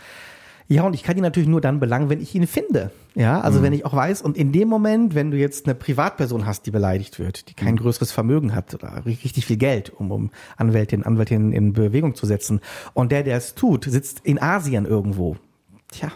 Ja, und ich kann ihn natürlich nur dann belangen, wenn ich ihn finde. Ja, also mhm. wenn ich auch weiß, und in dem Moment, wenn du jetzt eine Privatperson hast, die beleidigt wird, die kein mhm. größeres Vermögen hat oder richtig viel Geld, um, um Anwältin, Anwältin in Bewegung zu setzen, und der, der es tut, sitzt in Asien irgendwo. Tja,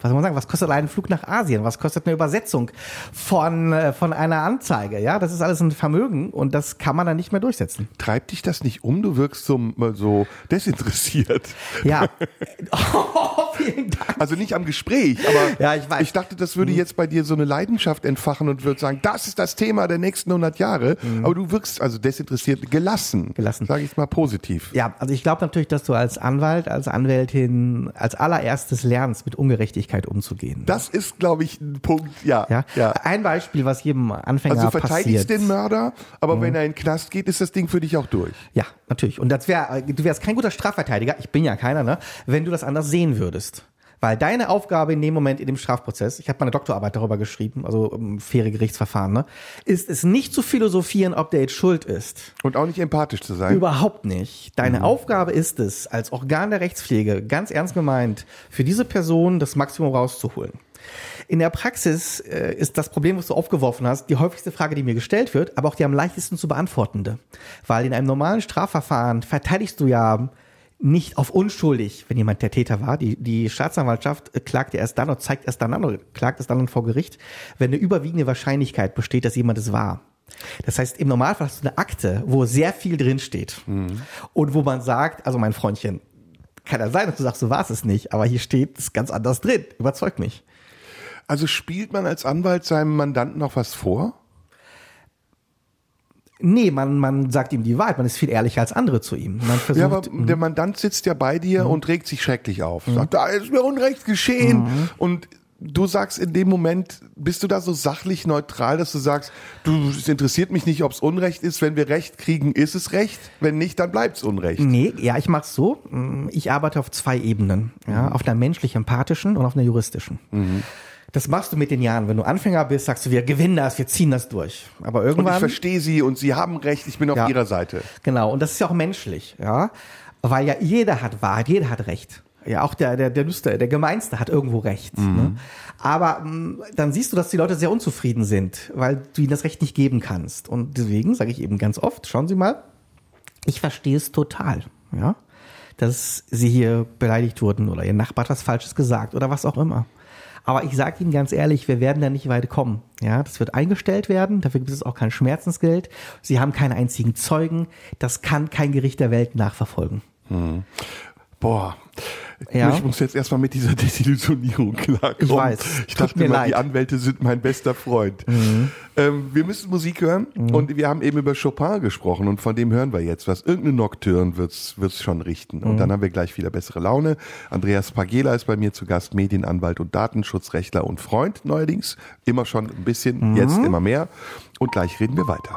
Was soll man sagen? Was kostet ein Flug nach Asien? Was kostet eine Übersetzung von, äh, von einer Anzeige? Ja, das ist alles ein Vermögen und das kann man dann nicht mehr durchsetzen. Treibt dich das nicht um? Du wirkst so, so desinteressiert. Ja. oh, vielen Dank. Also nicht am Gespräch, aber Ja, ich weiß. ich dachte, das würde jetzt bei dir so eine Leidenschaft entfachen und würde sagen, das ist das Thema der nächsten 100 Jahre. Aber du wirkst also desinteressiert, gelassen. Gelassen. Sage ich mal positiv. Ja, also ich glaube natürlich, dass du als Anwalt, als Anwältin als allererstes lernst, mit Ungerechtigkeit umzugehen. Das ist, glaube ich, ein Punkt, ja. ja? ja. Ein Beispiel, was jedem Anfänger Also verteidigst passiert. Mhm. den Mörder, aber wenn er in den Knast geht, ist das Ding für dich auch durch. Ja, natürlich. Und das wär, du wärst kein guter Strafverteidiger, ich bin ja keiner, ne, wenn du das anders sehen würdest. Weil deine Aufgabe in dem Moment in dem Strafprozess, ich habe meine Doktorarbeit darüber geschrieben, also um, faire Gerichtsverfahren, ne, ist es nicht zu philosophieren, ob der jetzt schuld ist. Und auch nicht empathisch zu sein. Überhaupt nicht. Deine Aufgabe ist es, als Organ der Rechtspflege, ganz ernst gemeint, für diese Person das Maximum rauszuholen. In der Praxis äh, ist das Problem, was du aufgeworfen hast, die häufigste Frage, die mir gestellt wird, aber auch die am leichtesten zu beantwortende. Weil in einem normalen Strafverfahren verteidigst du ja nicht auf unschuldig, wenn jemand der Täter war. Die, die Staatsanwaltschaft äh, klagt ja erst dann und zeigt erst dann an oder klagt es dann vor Gericht, wenn eine überwiegende Wahrscheinlichkeit besteht, dass jemand es war. Das heißt, im Normalfall hast du eine Akte, wo sehr viel drin steht. Und wo man sagt, also mein Freundchen, kann ja sein, dass du sagst, du warst es nicht, aber hier steht es ganz anders drin. Überzeug mich. Also spielt man als Anwalt seinem Mandanten noch was vor? Nee, man, man sagt ihm die Wahrheit, man ist viel ehrlicher als andere zu ihm. Man versucht, Ja, aber der Mandant sitzt ja bei dir und regt sich schrecklich auf. Sagt, da ist mir Unrecht geschehen. Und du sagst in dem Moment, bist du da so sachlich neutral, dass du sagst, du, es interessiert mich nicht, ob es Unrecht ist. Wenn wir Recht kriegen, ist es Recht. Wenn nicht, dann bleibt es Unrecht. Nee, ja, ich mach's so. Ich arbeite auf zwei Ebenen. Ja, auf einer menschlich-empathischen und auf einer juristischen. Das machst du mit den Jahren. Wenn du Anfänger bist, sagst du, wir gewinnen das, wir ziehen das durch. Aber Und ich irgendwann. verstehe sie und sie haben Recht, ich bin auf Ja. ihrer Seite. Genau, und das ist ja auch menschlich, ja. Weil ja jeder hat Wahrheit, jeder hat Recht. Ja, auch der, der, der Lüster, der Gemeinste hat irgendwo Recht. Ne? Aber mh, dann siehst du, dass die Leute sehr unzufrieden sind, weil du ihnen das Recht nicht geben kannst. Und deswegen sage ich eben ganz oft, schauen Sie mal, ich verstehe es total, ja, dass Sie hier beleidigt wurden oder Ihr Nachbar hat was Falsches gesagt oder was auch immer. Aber ich sage Ihnen ganz ehrlich, wir werden da nicht weit kommen. Ja, das wird eingestellt werden. Dafür gibt es auch kein Schmerzensgeld. Sie haben keinen einzigen Zeugen. Das kann kein Gericht der Welt nachverfolgen. Boah. Ja. Ich muss jetzt erstmal mit dieser Desillusionierung klarkommen. Ich weiß. Ich dachte mir mal, leid. Mhm. die Anwälte sind mein bester Freund. Ähm, wir müssen Musik hören und wir haben eben über Chopin gesprochen und von dem hören wir jetzt was. Irgendeine Nocturne wird's wird's schon richten. Mhm. Und dann haben wir gleich wieder bessere Laune. Andreas Pagela ist bei mir zu Gast, Medienanwalt und Datenschutzrechtler und Freund neuerdings. Immer schon ein bisschen, Mhm. jetzt immer mehr. Und gleich reden wir weiter.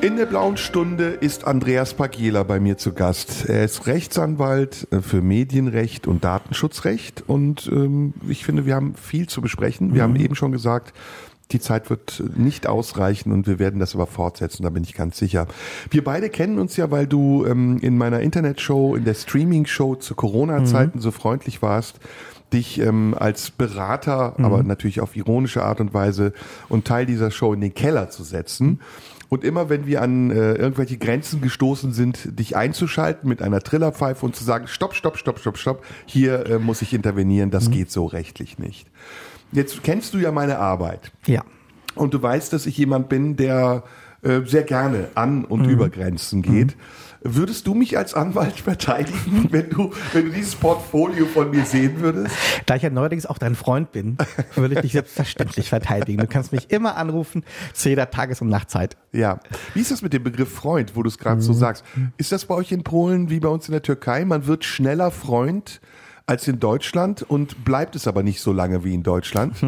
In der blauen Stunde ist Andreas Pagela bei mir zu Gast. Er ist Rechtsanwalt äh, für Medienrecht und Datenschutzrecht und ähm, ich finde, wir haben viel zu besprechen. Wir haben eben schon gesagt, die Zeit wird nicht ausreichen und wir werden das aber fortsetzen, da bin ich ganz sicher. Wir beide kennen uns ja, weil du ähm, in meiner Internetshow, in der Streaming-Show zu Corona-Zeiten so freundlich warst, dich ähm, als Berater, aber natürlich auf ironische Art und Weise und Teil dieser Show in den Keller zu setzen. Und immer wenn wir an äh, irgendwelche Grenzen gestoßen sind, dich einzuschalten mit einer Trillerpfeife und zu sagen, stopp, stopp, stopp, stopp, stopp, hier äh, muss ich intervenieren, das geht so rechtlich nicht. Jetzt kennst du ja meine Arbeit Ja. und du weißt, dass ich jemand bin, der äh, sehr gerne an und über Grenzen geht. Würdest du mich als Anwalt verteidigen, wenn du, wenn du dieses Portfolio von mir sehen würdest? Da ich ja neuerdings auch dein Freund bin, würde ich dich selbstverständlich verteidigen. Du kannst mich immer anrufen zu jeder Tages- und Nachtzeit. Ja. Wie ist das mit dem Begriff Freund, wo du es gerade so sagst? Ist das bei euch in Polen wie bei uns in der Türkei? Man wird schneller Freund als in Deutschland und bleibt es aber nicht so lange wie in Deutschland.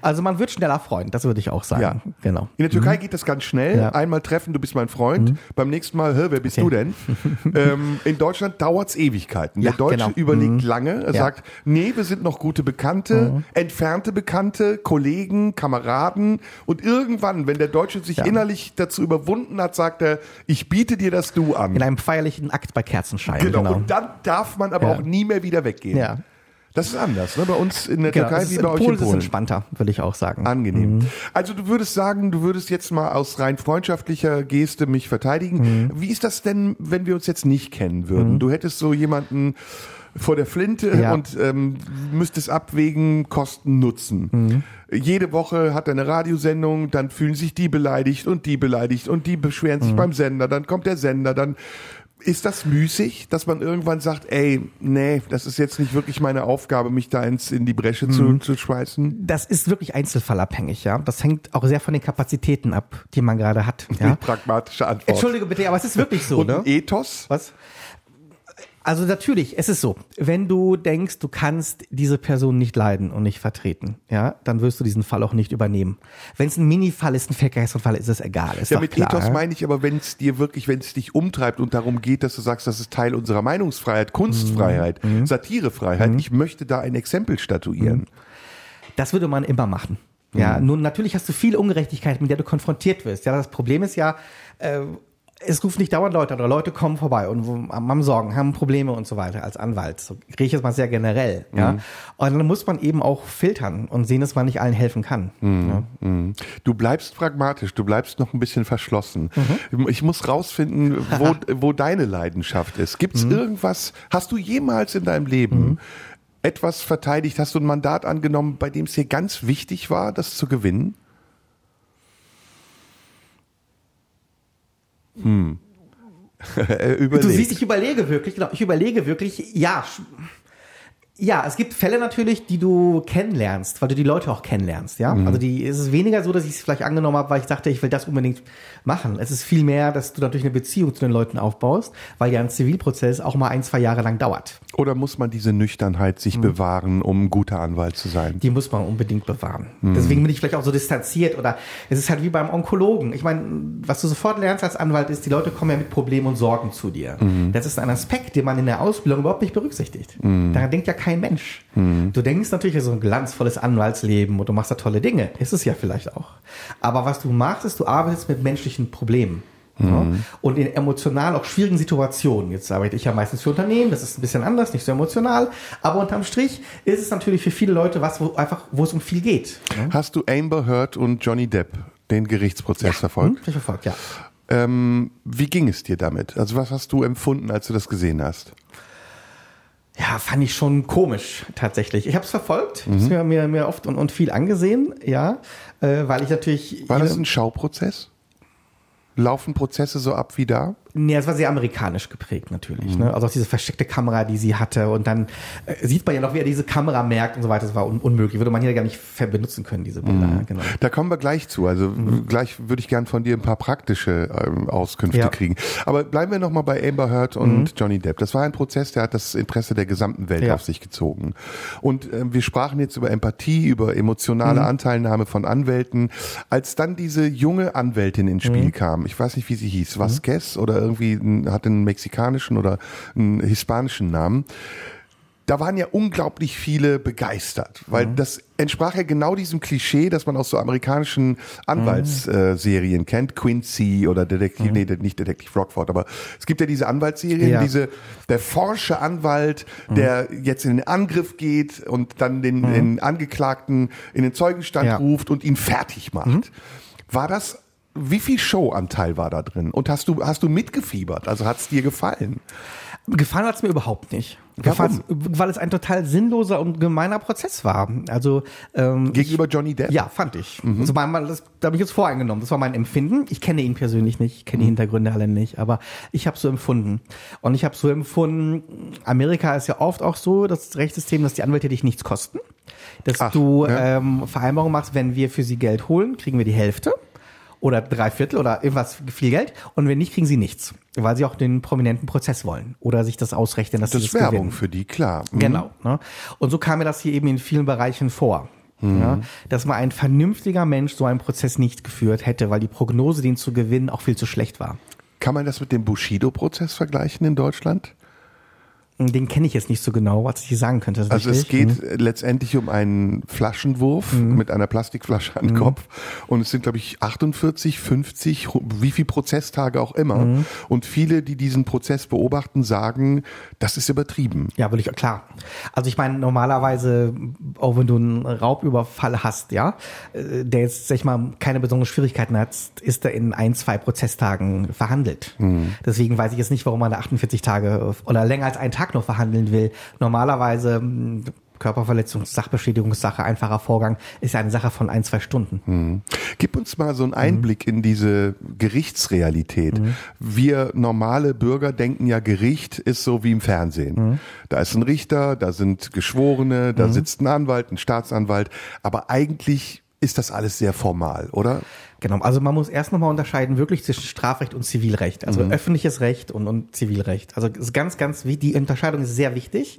Also man wird schneller Freund, das würde ich auch sagen. Ja. Genau. In der Türkei geht das ganz schnell. Ja. Einmal treffen, du bist mein Freund. Beim nächsten Mal, hä, wer bist Okay. du denn? ähm, in Deutschland dauert's Ewigkeiten. Ja, der Deutsche genau. überlegt lange. Er sagt, nee, wir sind noch gute Bekannte, entfernte Bekannte, Kollegen, Kameraden. Und irgendwann, wenn der Deutsche sich innerlich dazu überwunden hat, sagt er, ich biete dir das Du an. In einem feierlichen Akt bei Kerzenschein. Genau. Und dann darf man aber auch nie mehr wieder weggehen. Ja. Das ist anders, ne? Bei uns in der Genau, Türkei wie bei in euch Polen in ist es Polen. entspannter, würde ich auch sagen. Angenehm. Mhm. Also du würdest sagen, du würdest jetzt mal aus rein freundschaftlicher Geste mich verteidigen. Mhm. Wie ist das denn, wenn wir uns jetzt nicht kennen würden? Du hättest so jemanden vor der Flinte Ja. und ähm, müsstest abwägen, Kosten, Nutzen. Mhm. Jede Woche hat er eine Radiosendung, dann fühlen sich die beleidigt und die beleidigt und die beschweren Mhm. sich beim Sender, dann kommt der Sender, dann ist das müßig, dass man irgendwann sagt, ey, nee, das ist jetzt nicht wirklich meine Aufgabe, mich da ins, in die Bresche Mhm. zu, zu schmeißen? Das ist wirklich einzelfallabhängig, ja. Das hängt auch sehr von den Kapazitäten ab, die man gerade hat. Ja. Pragmatische Antwort. Entschuldige bitte, aber es ist wirklich so, Und ne? Ethos? Was? Also natürlich, es ist so, wenn du denkst, du kannst diese Person nicht leiden und nicht vertreten, ja, dann wirst du diesen Fall auch nicht übernehmen. Wenn es ein Mini-Fall ist, ein Verkehrsunfall, ist es egal. Ist Ja, mit klar, Ethos meine ich aber, wenn es dir wirklich, wenn es dich umtreibt und darum geht, dass du sagst, das ist Teil unserer Meinungsfreiheit, Kunstfreiheit, Mhm. Satirefreiheit, ich möchte da ein Exempel statuieren. Das würde man immer machen. Ja, Mhm. nun natürlich hast du viel Ungerechtigkeit, mit der du konfrontiert wirst. Ja, das Problem ist ja, äh, es rufen nicht dauernd Leute an oder Leute kommen vorbei und haben Sorgen, haben Probleme und so weiter als Anwalt. So kriege ich jetzt mal sehr generell. Mhm. Ja, und dann muss man eben auch filtern und sehen, dass man nicht allen helfen kann. Ja. Mhm. Du bleibst pragmatisch, du bleibst noch ein bisschen verschlossen. Mhm. Ich muss rausfinden, wo, wo deine Leidenschaft ist. Gibt Mhm. es irgendwas, hast du jemals in deinem Leben etwas verteidigt, hast du ein Mandat angenommen, bei dem es dir ganz wichtig war, das zu gewinnen? Hm. Du siehst, ich überlege wirklich, genau, ich überlege wirklich, ja, ja, es gibt Fälle natürlich, die du kennenlernst, weil du die Leute auch kennenlernst, ja. Mhm. Also die ist es weniger so, dass ich es vielleicht angenommen habe, weil ich dachte, ich will das unbedingt machen. Es ist viel mehr, dass du natürlich eine Beziehung zu den Leuten aufbaust, weil ja ein Zivilprozess auch mal ein, zwei Jahre lang dauert. Oder muss man diese Nüchternheit sich Mhm. bewahren, um ein guter Anwalt zu sein? Die muss man unbedingt bewahren. Mhm. Deswegen bin ich vielleicht auch so distanziert oder es ist halt wie beim Onkologen. Ich meine, was du sofort lernst als Anwalt ist, die Leute kommen ja mit Problemen und Sorgen zu dir. Mhm. Das ist ein Aspekt, den man in der Ausbildung überhaupt nicht berücksichtigt. Daran denkt ja kein Mensch. Mhm. Du denkst natürlich so ein glanzvolles Anwaltsleben und du machst da tolle Dinge. Ist es ja vielleicht auch. Aber was du machst, ist, du arbeitest mit menschlichen Problemen. Ja? Mhm. Und in emotional auch schwierigen Situationen. Jetzt arbeite ich ja meistens für Unternehmen, das ist ein bisschen anders, nicht so emotional. Aber unterm Strich ist es natürlich für viele Leute was, wo einfach, wo es um viel geht. Hast du Amber Heard und Johnny Depp den Gerichtsprozess verfolgt? Hm? Verfolgt, ja. Ähm, wie ging es dir damit? Also was hast du empfunden, als du das gesehen hast? Ja, fand ich schon komisch tatsächlich. Ich habe es verfolgt, Mhm. mir, mir, mir oft und, und viel angesehen, ja, äh, weil ich natürlich. War das ein Schauprozess? Laufen Prozesse so ab wie da? Nee, es war sehr amerikanisch geprägt natürlich. Mhm. Ne? Also auch diese versteckte Kamera, die sie hatte. Und dann äh, sieht man ja noch, wie er diese Kamera merkt und so weiter. Das war un unmöglich. Würde man hier gar nicht benutzen können, diese Bilder. Mhm. Genau. Da kommen wir gleich zu. Also gleich würde ich gern von dir ein paar praktische ähm, Auskünfte Ja. kriegen. Aber bleiben wir nochmal bei Amber Heard und Johnny Depp. Das war ein Prozess, der hat das Interesse der gesamten Welt Ja. auf sich gezogen. Und ähm, wir sprachen jetzt über Empathie, über emotionale Anteilnahme von Anwälten. Als dann diese junge Anwältin ins Spiel kam, ich weiß nicht, wie sie hieß, Vasquez oder irgendwie hatte einen mexikanischen oder einen hispanischen Namen, da waren ja unglaublich viele begeistert, weil das entsprach ja genau diesem Klischee, das man aus so amerikanischen Anwaltsserien kennt, Quincy oder Detektiv, nee, nicht Detektiv Rockford, aber es gibt ja diese Anwaltsserien, Ja. diese, der forsche Anwalt, der jetzt in den Angriff geht und dann den, den Angeklagten in den Zeugenstand Ja. ruft und ihn fertig macht. War das, wie viel Showanteil war da drin? Und hast du, hast du mitgefiebert? Also hat es dir gefallen? Gefallen hat's mir überhaupt nicht. Warum? Weil es ein total sinnloser und gemeiner Prozess war. Also ähm, Gegenüber Johnny Depp? Ja, fand ich. Also mein, mein, das, da habe ich jetzt voreingenommen. Das war mein Empfinden. Ich kenne ihn persönlich nicht, ich kenne die Hintergründe alle nicht, aber ich habe so empfunden. Und ich habe so empfunden, Amerika ist ja oft auch so, das Rechtssystem, dass die Anwälte dich nichts kosten. Dass Ach, du ja. ähm, Vereinbarungen machst, wenn wir für sie Geld holen, kriegen wir die Hälfte. Oder drei Viertel oder irgendwas viel Geld. Und wenn nicht, kriegen sie nichts, weil sie auch den prominenten Prozess wollen oder sich das ausrechnen, dass Das sie ist das Werbung gewinnen. für die, klar. Mhm. Genau. Ne? Und so kam mir das hier eben in vielen Bereichen vor. Ja, dass mal ein vernünftiger Mensch so einen Prozess nicht geführt hätte, weil die Prognose, den zu gewinnen, auch viel zu schlecht war. Kann man das mit dem Bushido-Prozess vergleichen in Deutschland? Den kenne ich jetzt nicht so genau, was ich hier sagen könnte. Also es geht äh, letztendlich um einen Flaschenwurf mit einer Plastikflasche an den Kopf und es sind glaube ich 48, 50, wie viel Prozesstage auch immer und viele, die diesen Prozess beobachten, sagen, das ist übertrieben. Ja, will ich klar. Also ich meine, normalerweise, auch wenn du einen Raubüberfall hast, ja, äh, der jetzt, sag ich mal, keine besonderen Schwierigkeiten hat, ist er in ein, zwei Prozesstagen verhandelt. Deswegen weiß ich jetzt nicht, warum man da 48 Tage oder länger als einen Tag noch verhandeln will. Normalerweise mh, Körperverletzung, Sachbeschädigungssache, einfacher Vorgang, ist ja eine Sache von ein, zwei Stunden. Gib uns mal so einen Einblick in diese Gerichtsrealität. Wir normale Bürger denken ja, Gericht ist so wie im Fernsehen. Da ist ein Richter, da sind Geschworene, da sitzt ein Anwalt, ein Staatsanwalt, aber eigentlich ist das alles sehr formal, oder? Genau, also man muss erst nochmal unterscheiden wirklich zwischen Strafrecht und Zivilrecht, also öffentliches Recht und, und Zivilrecht. Also es ist ganz, ganz wichtig, die Unterscheidung ist sehr wichtig.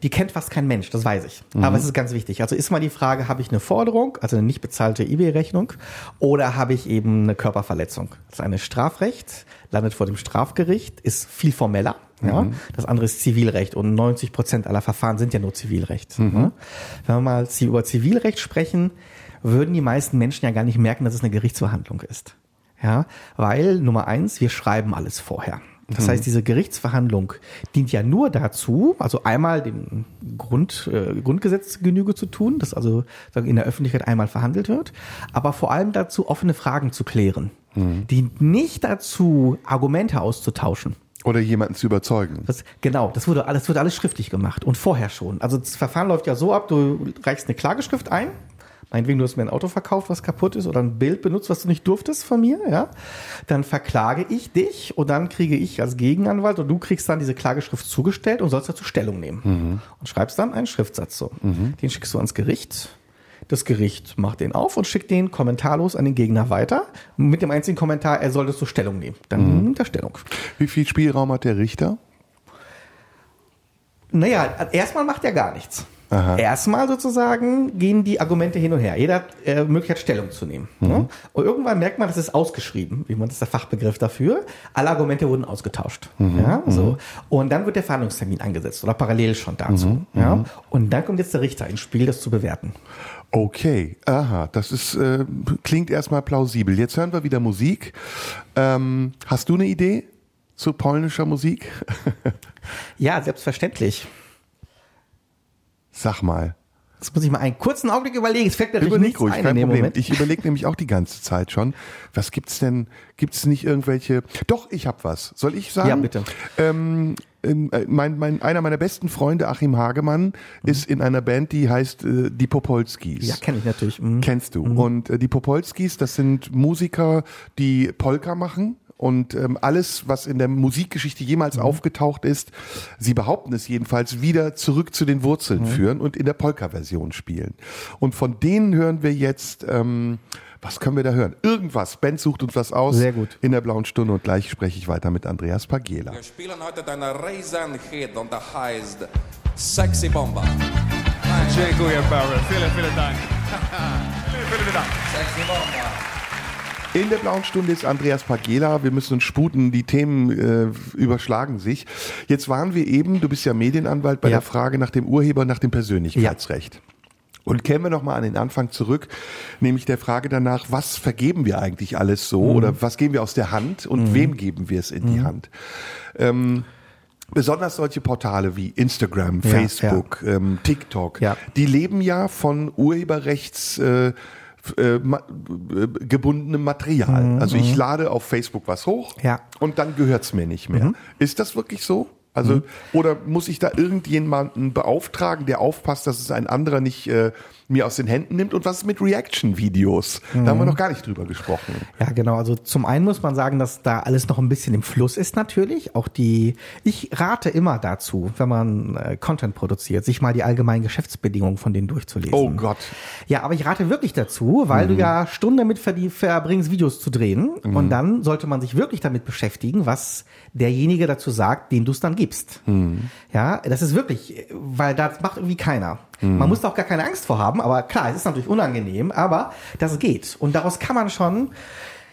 Die kennt fast kein Mensch, das weiß ich. Aber es ist ganz wichtig. Also ist mal die Frage, habe ich eine Forderung, also eine nicht bezahlte eBay-Rechnung, oder habe ich eben eine Körperverletzung? Das eine Strafrecht, landet vor dem Strafgericht, ist viel formeller. Ja, das andere ist Zivilrecht und 90 Prozent aller Verfahren sind ja nur Zivilrecht. Ja. Wenn wir mal über Zivilrecht sprechen, würden die meisten Menschen ja gar nicht merken, dass es eine Gerichtsverhandlung ist. Ja, weil Nummer eins, wir schreiben alles vorher. Das heißt, diese Gerichtsverhandlung dient ja nur dazu, also einmal dem Grund, äh, Grundgesetz Genüge zu tun, dass also sagen, in der Öffentlichkeit einmal verhandelt wird, aber vor allem dazu, offene Fragen zu klären. Dient nicht dazu, Argumente auszutauschen. Oder jemanden zu überzeugen. Das, genau, das wurde alles, wird alles schriftlich gemacht und vorher schon. Also das Verfahren läuft ja so ab, du reichst eine Klageschrift ein, meinetwegen du hast mir ein Auto verkauft, was kaputt ist, oder ein Bild benutzt, was du nicht durftest von mir, ja, dann verklage ich dich und dann kriege ich als Gegenanwalt und du kriegst dann diese Klageschrift zugestellt und sollst dazu Stellung nehmen. Und schreibst dann einen Schriftsatz so. Den schickst du ans Gericht. Das Gericht macht den auf und schickt den kommentarlos an den Gegner weiter. Mit dem einzigen Kommentar, er soll dazu Stellung nehmen. Dann nimmt er Stellung. Wie viel Spielraum hat der Richter? Naja, erstmal macht er gar nichts. Erstmal sozusagen gehen die Argumente hin und her. Jeder hat äh, Möglichkeit, Stellung zu nehmen. Ne? Und irgendwann merkt man, das ist ausgeschrieben, wie man das ist der Fachbegriff dafür. Alle Argumente wurden ausgetauscht. Ja, so. Und dann wird der Verhandlungstermin angesetzt oder parallel schon dazu. Ja? Und dann kommt jetzt der Richter ins Spiel, das zu bewerten. Okay, aha, das ist äh, klingt erstmal plausibel. Jetzt hören wir wieder Musik. Ähm, hast du eine Idee zu polnischer Musik? Ja, selbstverständlich. Sag mal. Jetzt muss ich mal einen kurzen Augenblick überlegen. Es fällt mir natürlich nichts ruhig, ein kein Problem. Ich überlege nämlich auch die ganze Zeit schon. Was gibt's denn? Gibt's nicht irgendwelche? Doch, ich hab was. Soll ich sagen? Ja, bitte. Ähm, ähm, äh, mein, mein, einer meiner besten Freunde, Achim Hagemann, ist in einer Band, die heißt äh, die Popolskis. Ja, kenne ich natürlich. Mhm. Kennst du. Und äh, die Popolskis, das sind Musiker, die Polka machen. Und ähm, alles, was in der Musikgeschichte jemals aufgetaucht ist, sie behaupten es jedenfalls, wieder zurück zu den Wurzeln führen und in der Polka-Version spielen. Und von denen hören wir jetzt, ähm, was können wir da hören? Irgendwas. Ben sucht uns was aus. Sehr gut. In der blauen Stunde und gleich spreche ich weiter mit Andreas Pagela. Wir spielen heute deine Raisin-Hit und der heißt Sexy Bomber. Dziękuję Barry. Vielen, vielen Dank. vielen, vielen Dank. Sexy Bomber. In der blauen Stunde ist Andreas Pagela. Wir müssen uns sputen, die Themen äh, überschlagen sich. Jetzt waren wir eben, du bist ja Medienanwalt, bei Ja. der Frage nach dem Urheber, nach dem Persönlichkeitsrecht. Und kämen wir nochmal an den Anfang zurück, nämlich der Frage danach, was vergeben wir eigentlich alles so Mhm. oder was geben wir aus der Hand und wem geben wir es in die Hand? Ähm, besonders solche Portale wie Instagram, Ja, Facebook, Ähm, TikTok, Ja. die leben ja von Urheberrechts äh, äh, ma äh, gebundenem Material. Also ich lade auf Facebook was hoch Mhm, Ja. Mhm. und dann gehört's mir nicht mehr. Ist das wirklich so? Also, oder muss ich da irgendjemanden beauftragen, der aufpasst, dass es ein anderer nicht äh, mir aus den Händen nimmt? Und was mit Reaction-Videos? Da haben wir noch gar nicht drüber gesprochen. Ja, genau. Also zum einen muss man sagen, dass da alles noch ein bisschen im Fluss ist natürlich. Auch die, ich rate immer dazu, wenn man äh, Content produziert, sich mal die allgemeinen Geschäftsbedingungen von denen durchzulesen. Oh Gott. Ja, aber ich rate wirklich dazu, weil du ja Stunden damit verbringst, Videos zu drehen. Und dann sollte man sich wirklich damit beschäftigen, was derjenige dazu sagt, den du es dann gibst. Ja, das ist wirklich, weil das macht irgendwie keiner. Man muss da auch gar keine Angst vor haben, aber klar, es ist natürlich unangenehm, aber das geht. Und daraus kann man schon,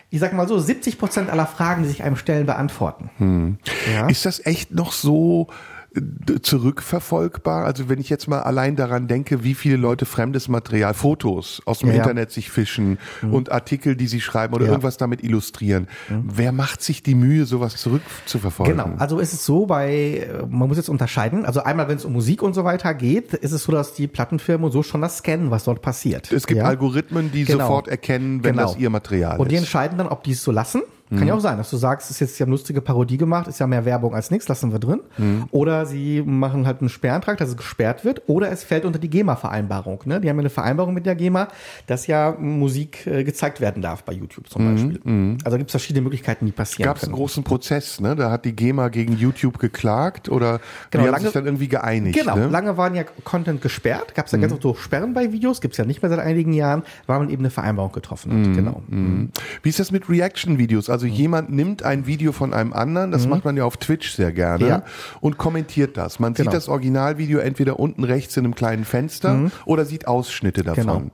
ich sag mal so, 70 Prozent aller Fragen, die sich einem stellen, beantworten. Ja? Ist das echt noch so zurückverfolgbar? Also wenn ich jetzt mal allein daran denke, wie viele Leute fremdes Material, Fotos aus dem Ja. Internet sich fischen und Artikel, die sie schreiben oder Ja. irgendwas damit illustrieren. Wer macht sich die Mühe, sowas zurückzuverfolgen? Genau, also ist es so bei, äh, man muss jetzt unterscheiden, also einmal, wenn es um Musik und so weiter geht, ist es so, dass die Plattenfirmen so schon das scannen, was dort passiert. Es gibt ja? Algorithmen, die Genau. sofort erkennen, wenn Genau. das ihr Material Und die ist. entscheiden dann, ob die es so lassen. Kann ja auch sein, dass du sagst, es ist jetzt ja eine lustige Parodie gemacht, ist ja mehr Werbung als nichts, lassen wir drin. Oder sie machen halt einen Sperrantrag, dass es gesperrt wird. Oder es fällt unter die GEMA-Vereinbarung. Ne? Die haben ja eine Vereinbarung mit der GEMA, dass ja Musik äh, gezeigt werden darf bei YouTube zum Beispiel. Also gibt es verschiedene Möglichkeiten, die passieren Gab es einen großen Prozess, ne? Da hat die GEMA gegen YouTube geklagt oder Genau, die haben lange- sich dann irgendwie geeinigt. Genau, ne? lange waren ja Content gesperrt, gab es ja ganz oft so Sperren bei Videos, gibt's ja nicht mehr seit einigen Jahren, weil man eben eine Vereinbarung getroffen hat. Genau. Wie ist das mit Reaction-Videos? Also jemand nimmt ein Video von einem anderen, das macht man ja auf Twitch sehr gerne, Mhm. Ja. und kommentiert das. Man Genau. sieht das Originalvideo entweder unten rechts in einem kleinen Fenster oder sieht Ausschnitte davon. Mhm. Genau.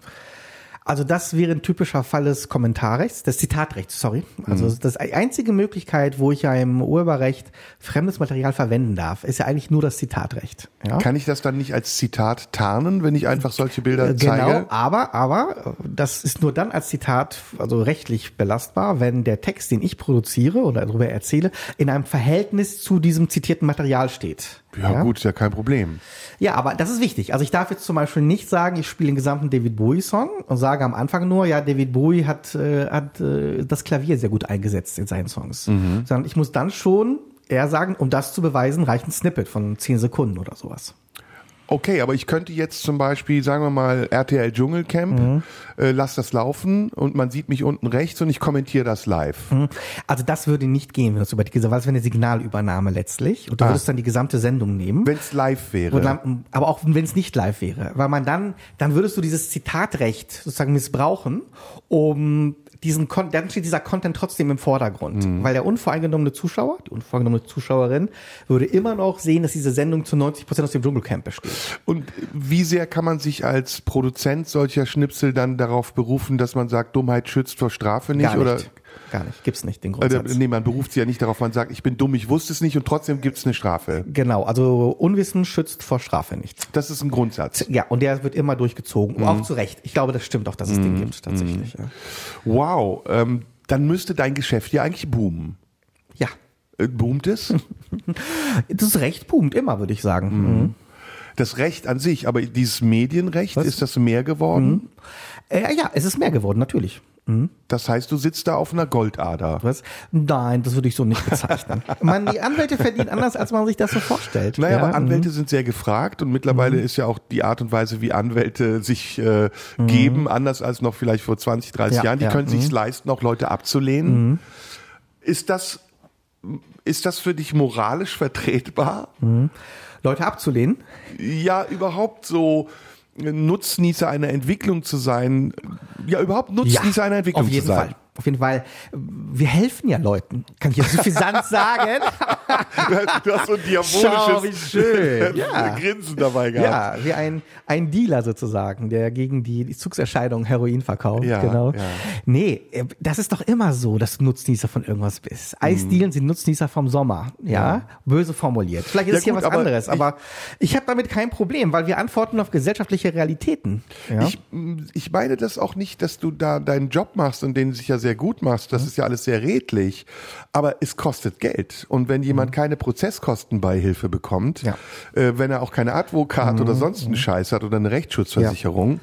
Also das wäre ein typischer Fall des Kommentarrechts, des Zitatrechts, sorry. Also Mhm. das die einzige Möglichkeit, wo ich ja im Urheberrecht fremdes Material verwenden darf, ist ja eigentlich nur das Zitatrecht. Ja? Kann ich das dann nicht als Zitat tarnen, wenn ich einfach solche Bilder Genau, zeige? aber, aber äh, das ist nur dann als Zitat, also rechtlich belastbar, wenn der Text, den ich produziere oder darüber erzähle, in einem Verhältnis zu diesem zitierten Material steht. Ja, gut, ist ja kein Problem. Ja, aber das ist wichtig. Also ich darf jetzt zum Beispiel nicht sagen, ich spiele den gesamten David Bowie-Song und sage am Anfang nur, ja, David Bowie hat, äh, hat äh, das Klavier sehr gut eingesetzt in seinen Songs. Sondern ich muss dann schon eher sagen, um das zu beweisen, reicht ein Snippet von 10 Sekunden oder sowas. Okay, aber ich könnte jetzt zum Beispiel, sagen wir mal, RTL Dschungelcamp, Mhm. äh, lass das laufen und man sieht mich unten rechts und ich kommentiere das live. Also das würde nicht gehen, wenn du es über die, weil es wäre eine Signalübernahme letztlich und du Ah. würdest dann die gesamte Sendung nehmen. Wenn es live wäre. Dann, aber auch wenn es nicht live wäre, weil man dann, dann würdest du dieses Zitatrecht sozusagen missbrauchen, um diesen Kon dann steht dieser Content trotzdem im Vordergrund, Mhm. weil der unvoreingenommene Zuschauer, die unvoreingenommene Zuschauerin würde immer noch sehen, dass diese Sendung zu 90 Prozent aus dem Dschungelcamp besteht. Und wie sehr kann man sich als Produzent solcher Schnipsel dann darauf berufen, dass man sagt, Dummheit schützt vor Strafe nicht? Gar nicht. Oder Gar nicht. Gibt's nicht, den äh, Grundsatz. nee, man beruft sich ja nicht darauf, man sagt, ich bin dumm, ich wusste es nicht und trotzdem gibt's eine Strafe. Genau, also Unwissen schützt vor Strafe nicht. Das ist ein Grundsatz. Ja, und der wird immer durchgezogen. Mhm. Auch zu Recht. Ich glaube, das stimmt auch, dass es den gibt, tatsächlich. Ja. Wow, ähm, dann müsste dein Geschäft ja eigentlich boomen. ja. Äh, boomt es? Das Recht boomt immer, würde ich sagen. Mhm. Das Recht an sich, aber dieses Medienrecht, ist das mehr geworden? Äh, ja, es ist mehr geworden, natürlich. Das heißt, du sitzt da auf einer Goldader. Was? Nein, das würde ich so nicht bezeichnen. man, die Anwälte verdienen anders, als man sich das so vorstellt. Naja, ja? aber Anwälte sind sehr gefragt und mittlerweile ist ja auch die Art und Weise, wie Anwälte sich äh, geben, anders als noch vielleicht vor 20, 30 Ja, Jahren. Die ja, können sich leisten, auch Leute abzulehnen. Ist das ist das für dich moralisch vertretbar? Leute abzulehnen. Ja, überhaupt so Nutznießer einer Entwicklung zu sein, ja, überhaupt Nutznießer einer Entwicklung auf jeden zu sein. Fall. Auf jeden Fall. Wir helfen ja Leuten. Kann ich jetzt suffisant sagen? Du hast so ein Schau, wie schön. Ja. Grinsen dabei gehabt. Ja, wie ein, ein Dealer sozusagen, der gegen die, Zugserscheinung Heroin verkauft. Ja, genau. ja. Nee, äh, das ist doch immer so, dass du Nutznießer von irgendwas bist. Eisdielen sind Nutznießer vom Sommer. Ja, böse formuliert. Vielleicht ist Ja es hier was aber anderes, ich- aber ich habe damit kein Problem, weil wir antworten auf gesellschaftliche Realitäten. Ja? Ich, ich meine das auch nicht, dass du da deinen Job machst und den sicher sehr gut machst. Das ist ja alles sehr redlich. Aber es kostet Geld. Und wenn jemand keine Prozesskostenbeihilfe bekommt, Ja. äh, wenn er auch keine Advokat oder sonst einen Scheiß hat oder eine Rechtsschutzversicherung,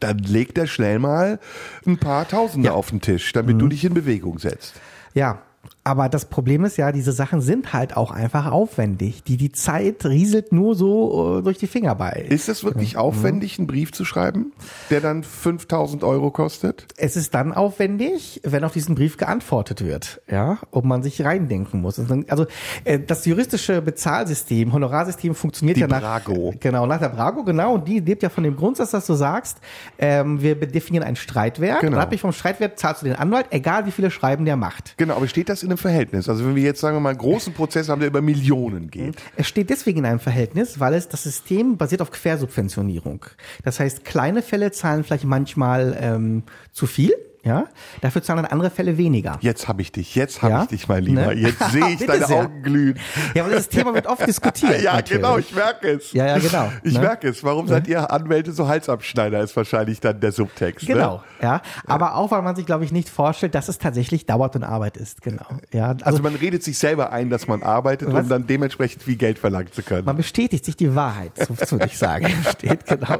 dann legt er schnell mal ein paar Tausende Ja. auf den Tisch, damit du dich in Bewegung setzt. Ja, Aber das Problem ist ja, diese Sachen sind halt auch einfach aufwendig. Die, die Zeit rieselt nur so äh, durch die Finger bei. Ist es wirklich aufwendig, einen Brief zu schreiben, der dann 5000 Euro kostet? Es ist dann aufwendig, wenn auf diesen Brief geantwortet wird, ja, ob man sich reindenken muss. Also äh, das juristische Bezahlsystem, Honorarsystem funktioniert Die ja nach Brago. genau nach der Brago genau und die lebt ja von dem Grundsatz, dass du sagst, ähm, wir definieren ein Streitwert. Genau. Und abhängig vom Streitwert zahlst du den Anwalt, egal wie viele Schreiben der macht. Genau, aber steht das in einem Verhältnis? Also wenn wir jetzt sagen wir mal einen großen Prozess haben, der über Millionen geht. Es steht deswegen in einem Verhältnis, weil es das System basiert auf Quersubventionierung. Das heißt, kleine Fälle zahlen vielleicht manchmal ähm, zu viel, ja. Dafür zahlen dann andere Fälle weniger. Jetzt habe ich dich, jetzt habe Ja? ich dich, mein Lieber. Ne? Jetzt sehe ich deine sehr. Augen glühen. Ja, aber das Thema wird oft diskutiert. Ja, natürlich. genau, ich merke es. Ja, ja, genau. Ich Ne? merke es. Warum seid ihr Anwälte so Halsabschneider, ist wahrscheinlich dann der Subtext. Genau, Ne? ja. Aber auch, weil man sich, glaube ich, nicht vorstellt, dass es tatsächlich dauert und Arbeit ist. Genau. Ja, also, Also man redet sich selber ein, dass man arbeitet, Was? um dann dementsprechend viel Geld verlangen zu können. man bestätigt sich die Wahrheit, so, so würde ich sagen. Steht, genau.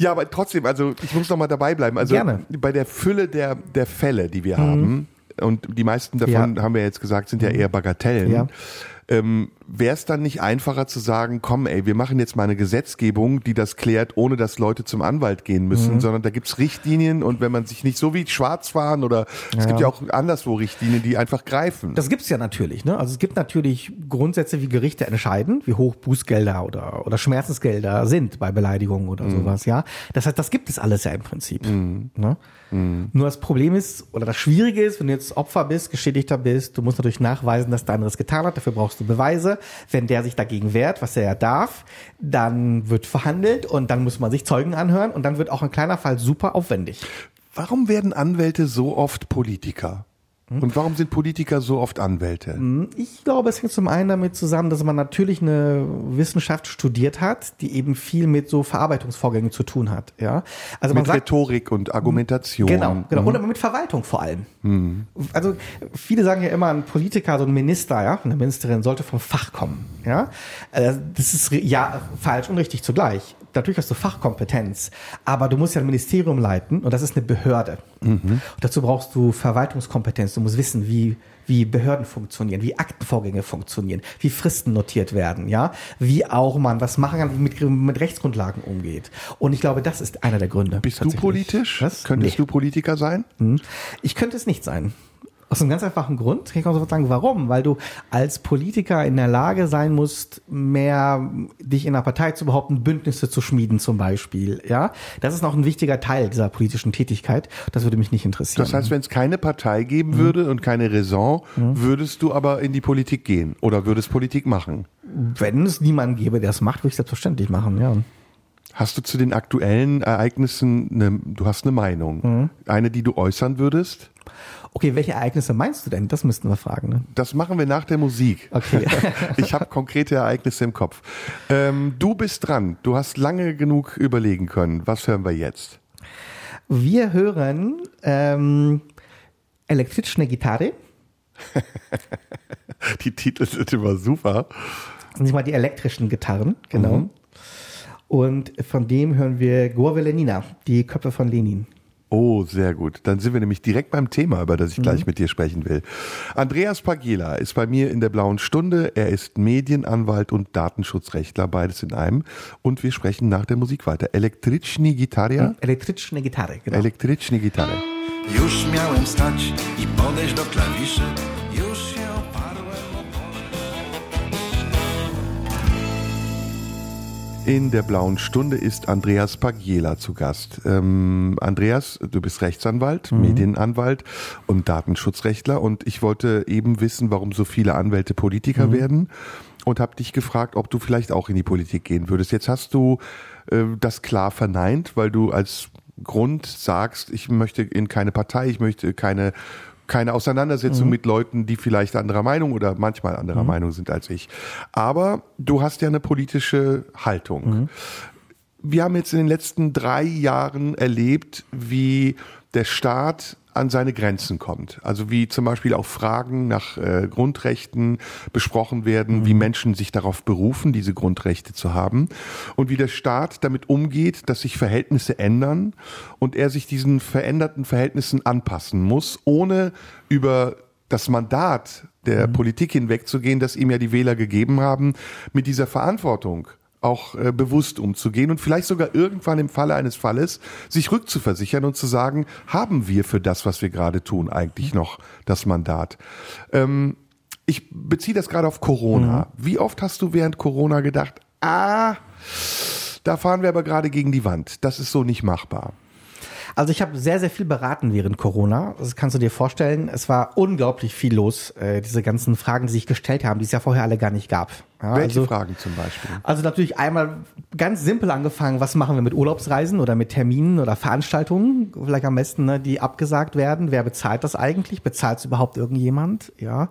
Ja, aber trotzdem, also ich muss noch mal dabei bleiben. Also Gerne. Mhm. bei der Fülle der, der Fälle, die wir haben, und die meisten davon, Ja. haben wir jetzt gesagt, sind ja eher Bagatellen. Ja. Ähm, Wäre es dann nicht einfacher zu sagen, komm, ey, wir machen jetzt mal eine Gesetzgebung, die das klärt, ohne dass Leute zum Anwalt gehen müssen, Mhm. sondern da gibt's Richtlinien und wenn man sich nicht so wie Schwarzfahren oder es gibt ja auch anderswo Richtlinien, die einfach greifen. Das gibt's ja natürlich. Ne? Also es gibt natürlich Grundsätze, wie Gerichte entscheiden, wie hoch Bußgelder oder, oder Schmerzensgelder sind bei Beleidigungen oder Mhm. sowas. Ja, das heißt, das gibt es alles ja im Prinzip. Ne? Nur das Problem ist oder das Schwierige ist, wenn du jetzt Opfer bist, Geschädigter bist, du musst natürlich nachweisen, dass der andere es getan hat. Dafür brauchst du Beweise. Wenn der sich dagegen wehrt, was er ja darf, dann wird verhandelt und dann muss man sich Zeugen anhören und dann wird auch ein kleiner Fall super aufwendig. Warum werden Anwälte so oft Politiker? Hm? Und warum sind Politiker so oft Anwälte? Ich glaube, es hängt zum einen damit zusammen, dass man natürlich eine Wissenschaft studiert hat, die eben viel mit so Verarbeitungsvorgängen zu tun hat. Ja, also man Mit sagt Rhetorik und Argumentation. Genau, genau. Mhm. Und aber mit Verwaltung vor allem. Also viele sagen ja immer, ein Politiker, so ein Minister, ja, eine Ministerin sollte vom Fach kommen. Ja, Äh, das ist ja falsch und richtig zugleich. Natürlich hast du Fachkompetenz, aber du musst ja ein Ministerium leiten und das ist eine Behörde. Und dazu brauchst du Verwaltungskompetenz. Du musst wissen, wie wie Behörden funktionieren, wie Aktenvorgänge funktionieren, wie Fristen notiert werden, ja, wie auch man was machen kann, wie mit, mit Rechtsgrundlagen umgeht. Und ich glaube, das ist einer der Gründe. Bist du politisch? Was? Könntest Nee. du Politiker sein? Ich könnte es nicht sein. Aus einem ganz einfachen Grund. Kann ich auch sofort sagen, warum? Weil du als Politiker in der Lage sein musst, mehr dich in einer Partei zu behaupten, Bündnisse zu schmieden zum Beispiel. Ja, das ist noch ein wichtiger Teil dieser politischen Tätigkeit. Das würde mich nicht interessieren. Das heißt, wenn es keine Partei geben würde und keine Raison, würdest du aber in die Politik gehen oder würdest Politik machen? wenn es niemanden gäbe, der es macht, würde ich selbstverständlich machen. Ja. Hast du zu den aktuellen Ereignissen, eine, du hast eine Meinung, eine, die du äußern würdest? Okay, welche Ereignisse meinst du denn? Das müssten wir fragen. Ne? Das machen wir nach der Musik. Okay. Ich habe konkrete Ereignisse im Kopf. Ähm, du bist dran. Du hast lange genug überlegen können. Was hören wir jetzt? Wir hören ähm, elektrische Gitarre. Die Titel sind immer super. nicht mal die elektrischen Gitarren, genau. Und von dem hören wir Gorve Lenina, die Köpfe von Lenin. Oh, sehr gut. Dann sind wir nämlich direkt beim Thema, über das ich gleich mit dir sprechen will. Andreas Pagela ist bei mir in der blauen Stunde. Er ist Medienanwalt und Datenschutzrechtler, beides in einem. Und wir sprechen nach der Musik weiter. Elektryczni Gitaria? Elektrische Gitarre, genau. Elektryczni Gitarre. Już miałem stać i podejść do klawiszy In der blauen Stunde ist Andreas Pagiela zu Gast. Ähm, Andreas, du bist Rechtsanwalt, Medienanwalt und Datenschutzrechtler und ich wollte eben wissen, warum so viele Anwälte Politiker werden und habe dich gefragt, ob du vielleicht auch in die Politik gehen würdest. Jetzt hast du äh, das klar verneint, weil du als Grund sagst, ich möchte in keine Partei, ich möchte keine keine Auseinandersetzung mit Leuten, die vielleicht anderer Meinung oder manchmal anderer Meinung sind als ich. Aber du hast ja eine politische Haltung. Wir haben jetzt in den letzten drei Jahren erlebt, wie der Staat an seine Grenzen kommt. Also wie zum Beispiel auch Fragen nach äh, Grundrechten besprochen werden, wie Menschen sich darauf berufen, diese Grundrechte zu haben und wie der Staat damit umgeht, dass sich Verhältnisse ändern und er sich diesen veränderten Verhältnissen anpassen muss, ohne über das Mandat der Mhm. Politik hinwegzugehen, das ihm ja die Wähler gegeben haben, mit dieser Verantwortung auch äh, bewusst umzugehen und vielleicht sogar irgendwann im Falle eines Falles sich rückzuversichern und zu sagen, haben wir für das, was wir gerade tun, eigentlich noch das Mandat? Ähm, ich beziehe das gerade auf Corona. Wie oft hast du während Corona gedacht, ah, da fahren wir aber gerade gegen die Wand. Das ist so nicht machbar. Also ich habe sehr, sehr viel beraten während Corona. Das kannst du dir vorstellen. Es war unglaublich viel los. Äh, diese ganzen Fragen, die sich gestellt haben, die es ja vorher alle gar nicht gab. Ja, Welche also, Fragen zum Beispiel? Also natürlich einmal ganz simpel angefangen, was machen wir mit Urlaubsreisen oder mit Terminen oder Veranstaltungen, vielleicht am besten, ne, die abgesagt werden. Wer bezahlt das eigentlich? Bezahlt es überhaupt irgendjemand? Ja.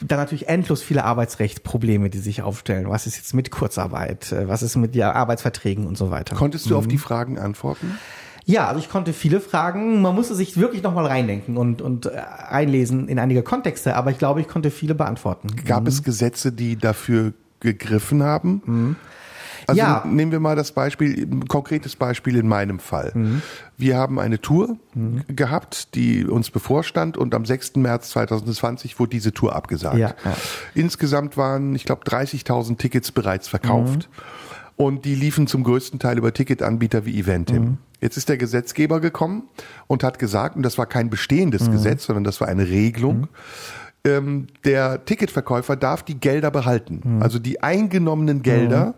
Dann natürlich endlos viele Arbeitsrechtsprobleme, die sich aufstellen. Was ist jetzt mit Kurzarbeit? Äh, Was ist mit ja, Arbeitsverträgen und so weiter? Konntest du auf die Fragen antworten? Ja, also ich konnte viele Fragen. Man musste sich wirklich nochmal reindenken und, und äh, einlesen in einige Kontexte, aber ich glaube, ich konnte viele beantworten. Gab es Gesetze, die dafür gegriffen haben? Also Ja. nehmen wir mal das Beispiel, ein konkretes Beispiel in meinem Fall. Wir haben eine Tour gehabt, die uns bevorstand und am 6. März 2020 wurde diese Tour abgesagt. Ja. Insgesamt waren, ich glaube, 30.000 Tickets bereits verkauft. Und die liefen zum größten Teil über Ticketanbieter wie Eventim. Jetzt ist der Gesetzgeber gekommen und hat gesagt, und das war kein bestehendes Gesetz, sondern das war eine Regelung, ähm, der Ticketverkäufer darf die Gelder behalten, also die eingenommenen Gelder.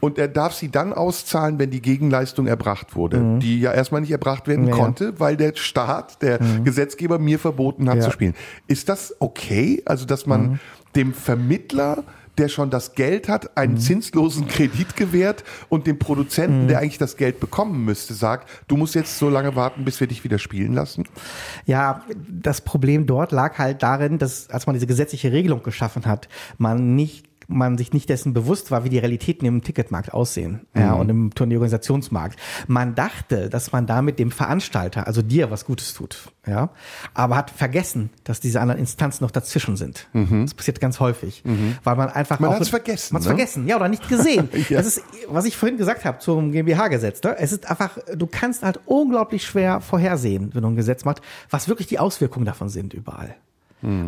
Und er darf sie dann auszahlen, wenn die Gegenleistung erbracht wurde, die ja erstmal nicht erbracht werden Ja. konnte, weil der Staat, der Gesetzgeber mir verboten hat Ja. zu spielen. Ist das okay? Also, dass man dem Vermittler der schon das Geld hat, einen zinslosen Kredit gewährt und dem Produzenten, der eigentlich das Geld bekommen müsste, sagt, du musst jetzt so lange warten, bis wir dich wieder spielen lassen? Ja, das Problem dort lag halt darin, dass als man diese gesetzliche Regelung geschaffen hat, man nicht man sich nicht dessen bewusst war, wie die Realitäten im Ticketmarkt aussehen ja, und im Turnierorganisationsmarkt. Man dachte, dass man damit dem Veranstalter, also dir, was Gutes tut, ja, aber hat vergessen, dass diese anderen Instanzen noch dazwischen sind. Das passiert ganz häufig, weil man einfach Man auch hat's vergessen, Man ne? vergessen, ja, oder nicht gesehen. Ja. Das ist, was ich vorhin gesagt habe zum GmbH-Gesetz. Ne? Es ist einfach, du kannst halt unglaublich schwer vorhersehen, wenn du ein Gesetz machst, was wirklich die Auswirkungen davon sind überall.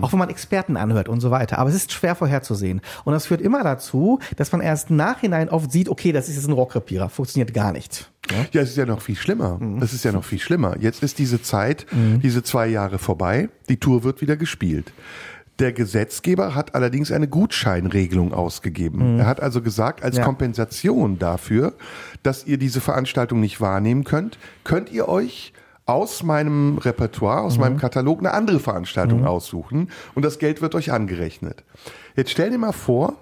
Auch wenn man Experten anhört und so weiter. Aber es ist schwer vorherzusehen. Und das führt immer dazu, dass man erst nachhinein oft sieht, okay, das ist jetzt ein Rohrkrepierer, funktioniert gar nicht. Ja, es ist ja noch viel schlimmer. Das ist ja noch viel schlimmer. Jetzt ist diese Zeit, diese zwei Jahre vorbei. Die Tour wird wieder gespielt. Der Gesetzgeber hat allerdings eine Gutscheinregelung ausgegeben. Er hat also gesagt, als Ja. Kompensation dafür, dass ihr diese Veranstaltung nicht wahrnehmen könnt, könnt ihr euch aus meinem Repertoire, aus meinem Katalog eine andere Veranstaltung aussuchen und das Geld wird euch angerechnet. Jetzt stell dir mal vor,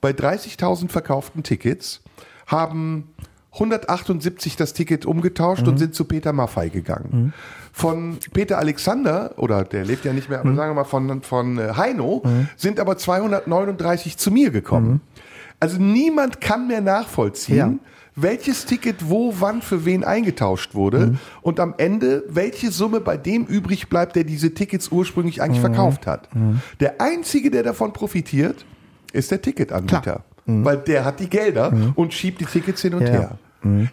bei 30.000 verkauften Tickets haben 178 das Ticket umgetauscht und sind zu Peter Maffei gegangen. Von Peter Alexander, oder der lebt ja nicht mehr, aber sagen wir mal von, von äh, Heino, sind aber 239 zu mir gekommen. Also niemand kann mehr nachvollziehen, Ja. Welches Ticket wo, wann, für wen eingetauscht wurde und am Ende, welche Summe bei dem übrig bleibt, der diese Tickets ursprünglich eigentlich verkauft hat. Der Einzige, der davon profitiert, ist der Ticketanbieter. Weil der hat die Gelder und schiebt die Tickets hin und Ja. her.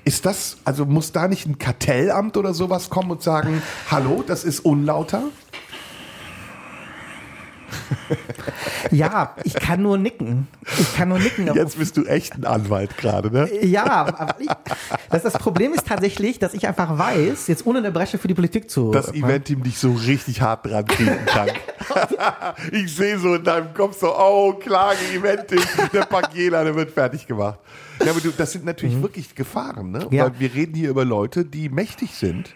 Ist das, also muss da nicht ein Kartellamt oder sowas kommen und sagen, hallo, das ist unlauter? Ja, ich kann nur nicken. Ich kann nur nicken. Jetzt bist du echt ein Anwalt gerade, ne? Ja, aber ich, das, das Problem ist tatsächlich, dass ich einfach weiß, jetzt ohne eine Bresche für die Politik zu. Das Event-Team dich so richtig hart dran kriegen kann. ich sehe so in deinem Kopf so, oh, Klage, Event-Team, der Pagiela, der wird fertig gemacht. Ja, aber du, das sind natürlich wirklich Gefahren, ne? Ja. Weil wir reden hier über Leute, die mächtig sind.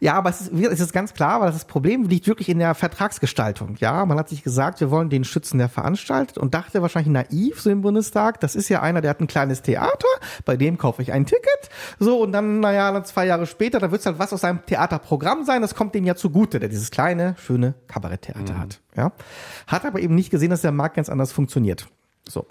Ja, aber es ist, es ist ganz klar, weil das Problem liegt wirklich in der Vertragsgestaltung. Ja, man hat sich gesagt, wir wollen den schützen, der veranstaltet und dachte wahrscheinlich naiv so im Bundestag, das ist ja einer, der hat ein kleines Theater, bei dem kaufe ich ein Ticket. So, und dann, naja, dann zwei Jahre später, da wird es halt was aus seinem Theaterprogramm sein, das kommt dem ja zugute, der dieses kleine, schöne Kabaretttheater hat. Ja, hat aber eben nicht gesehen, dass der Markt ganz anders funktioniert. So.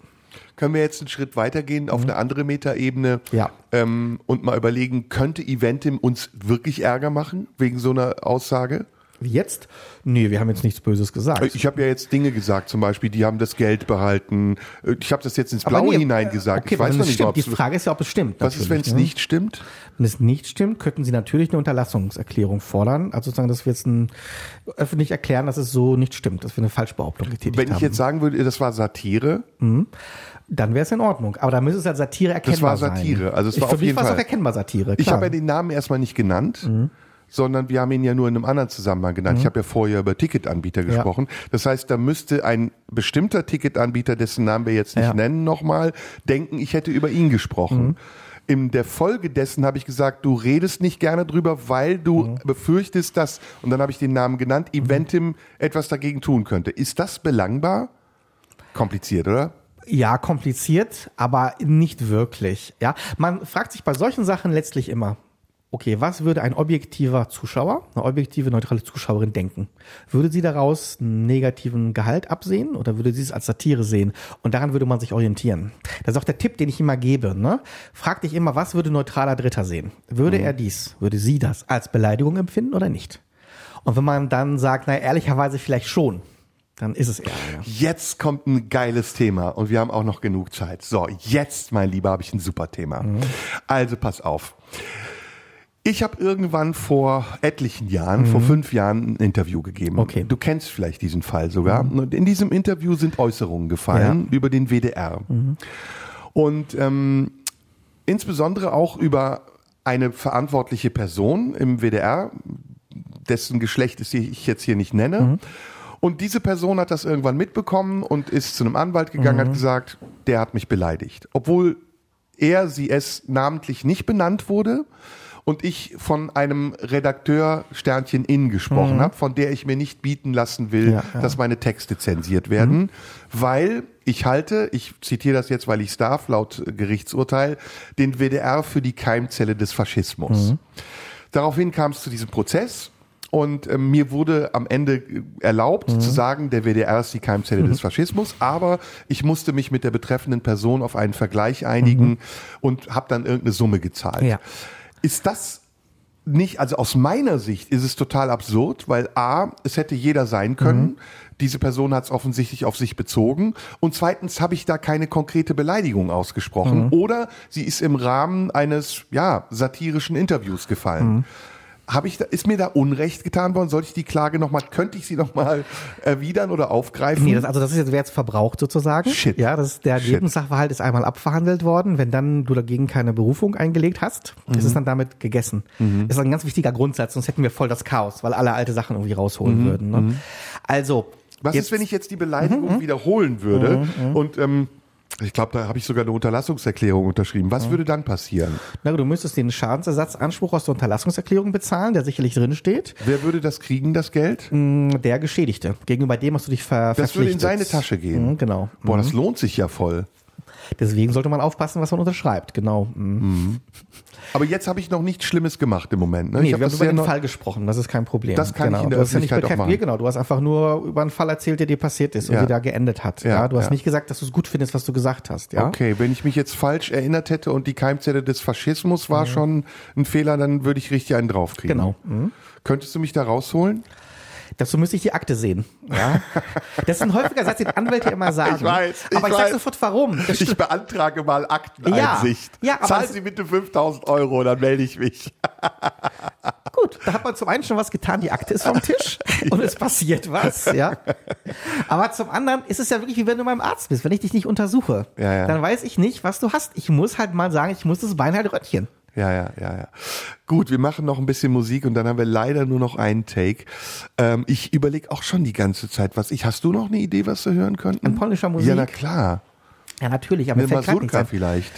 Können wir jetzt einen Schritt weitergehen auf eine andere Metaebene Ja. ähm, und mal überlegen, könnte Eventim uns wirklich Ärger machen wegen so einer Aussage? Jetzt? Nee, wir haben jetzt nichts Böses gesagt. Ich habe ja jetzt Dinge gesagt, zum Beispiel, die haben das Geld behalten. Ich habe das jetzt ins Blaue nee, hinein äh, gesagt. Okay, ich weiß wenn noch nicht, stimmt. ob Die Frage ist ja, ob es stimmt. Was ist, wenn es ne? nicht stimmt? Wenn es nicht stimmt, könnten Sie natürlich eine Unterlassungserklärung fordern. Also sozusagen, dass wir jetzt ein, öffentlich erklären, dass es so nicht stimmt, dass wir eine Falschbehauptung getätigt Wenn haben. ich jetzt sagen würde, das war Satire, Dann wäre es in Ordnung. Aber da müsste es als Satire erkennbar war Satire. sein. Also es ich, war für auf mich jeden war es Fall- auch erkennbar Satire. Ich klar. habe ja den Namen erstmal nicht genannt, Mhm. sondern wir haben ihn ja nur in einem anderen Zusammenhang genannt. Ich habe ja vorher über Ticketanbieter gesprochen. Das heißt, da müsste ein bestimmter Ticketanbieter, dessen Namen wir jetzt nicht Ja. Mhm. nennen, nochmal denken, ich hätte über ihn gesprochen. In der Folge dessen habe ich gesagt, du redest nicht gerne drüber, weil du Mhm. befürchtest, dass, und dann habe ich den Namen genannt, Eventim etwas dagegen tun könnte. Ist das belangbar? Kompliziert, oder? Ja, kompliziert, aber nicht wirklich. Ja, man fragt sich bei solchen Sachen letztlich immer, okay, was würde ein objektiver Zuschauer, eine objektive, neutrale Zuschauerin denken? Würde sie daraus einen negativen Gehalt absehen oder würde sie es als Satire sehen? Und daran würde man sich orientieren. Das ist auch der Tipp, den ich immer gebe. Ne? Frag dich immer, was würde ein neutraler Dritter sehen? Würde er dies, würde sie das als Beleidigung empfinden oder nicht? Und wenn man dann sagt, na ehrlicherweise vielleicht schon, dann ist es eher. Ja. Jetzt kommt ein geiles Thema und wir haben auch noch genug Zeit. So, jetzt, mein Lieber, habe ich ein super Thema. Also pass auf. Ich habe irgendwann vor etlichen Jahren, vor fünf Jahren, ein Interview gegeben. Okay. Du kennst vielleicht diesen Fall sogar. Und in diesem Interview sind Äußerungen gefallen über den WDR. Und ähm, insbesondere auch über eine verantwortliche Person im WDR, dessen Geschlecht ich jetzt hier nicht nenne. Und diese Person hat das irgendwann mitbekommen und ist zu einem Anwalt gegangen, hat gesagt, der hat mich beleidigt. Obwohl er, sie es namentlich nicht benannt wurde und ich von einem Redakteur Sternchen in gesprochen habe, von der ich mir nicht bieten lassen will, Ja, ja. dass meine Texte zensiert werden, weil ich halte, ich zitiere das jetzt, weil ich es darf, laut Gerichtsurteil, den WDR für die Keimzelle des Faschismus. Daraufhin kam es zu diesem Prozess und ähm, mir wurde am Ende äh, erlaubt zu sagen, der WDR ist die Keimzelle des Faschismus, aber ich musste mich mit der betreffenden Person auf einen Vergleich einigen und habe dann irgendeine Summe gezahlt. Ja. Ist das nicht, also aus meiner Sicht ist es total absurd, weil A, es hätte jeder sein können. Diese Person hat es offensichtlich auf sich bezogen. Und zweitens habe ich da keine konkrete Beleidigung ausgesprochen. Oder sie ist im Rahmen eines, ja, satirischen Interviews gefallen. Habe ich da, ist mir da Unrecht getan worden? Sollte ich die Klage nochmal, könnte ich sie nochmal erwidern oder aufgreifen? Nee, das, also das ist jetzt, wäre jetzt verbraucht sozusagen. Shit. Ja, das ist der Shit. Lebenssachverhalt ist einmal abverhandelt worden. Wenn dann du dagegen keine Berufung eingelegt hast, ist es Mhm. dann damit gegessen. Das ist ein ganz wichtiger Grundsatz, sonst hätten wir voll das Chaos, weil alle alte Sachen irgendwie rausholen Mhm. würden. Ne? Also. Was jetzt, ist, wenn ich jetzt die Beleidigung wiederholen würde und ähm, ich glaube, da habe ich sogar eine Unterlassungserklärung unterschrieben. Was würde dann passieren? Na gut, du müsstest den Schadensersatzanspruch aus der Unterlassungserklärung bezahlen, der sicherlich drin steht. Wer würde das kriegen, das Geld? Der Geschädigte. Gegenüber dem hast du dich ver Das würde in verpflichtet. seine Tasche gehen. Mhm, Genau. Boah, das lohnt sich ja voll. Deswegen sollte man aufpassen, was man unterschreibt. Genau. Mhm. Aber jetzt habe ich noch nichts Schlimmes gemacht im Moment. Ne? Nee, ich wir habe haben über den Fall gesprochen, das ist kein Problem. Das kann ich genau. in der du hast ja nicht Öffentlichkeit auch machen. ja, genau, du hast einfach nur über einen Fall erzählt, der dir passiert ist Ja. und wie der geendet hat. Ja, Ja, du hast nicht gesagt, dass du es gut findest, was du gesagt hast. Ja. Okay, wenn ich mich jetzt falsch erinnert hätte und die Keimzelle des Faschismus war schon ein Fehler, dann würde ich richtig einen draufkriegen. Genau. Mhm. Könntest du mich da rausholen? Dazu müsste ich die Akte sehen. Ja. Das ist ein häufiger Satz, den Anwälte immer sagen. Ich weiß, ich Aber ich sag weiß. sofort, warum. Ich beantrage mal Akteneinsicht. Ja, ja, Zahlen Sie bitte 5000 Euro, dann melde ich mich. Gut, da hat man zum einen schon was getan, die Akte ist vom Tisch und es passiert was, ja. Aber zum anderen ist es ja wirklich wie wenn du beim Arzt bist. Wenn ich dich nicht untersuche, Ja, ja. dann weiß ich nicht, was du hast. Ich muss halt mal sagen, ich muss das Bein halt röntgen. Ja, ja, ja, ja. Gut, wir machen noch ein bisschen Musik und dann haben wir leider nur noch einen Take. Ähm, ich überlege auch schon die ganze Zeit, was ich. Hast du noch eine Idee, was wir hören könnten? An polnischer Musik? Ja, na klar. Ja, natürlich, aber Eine mir fällt ein. vielleicht.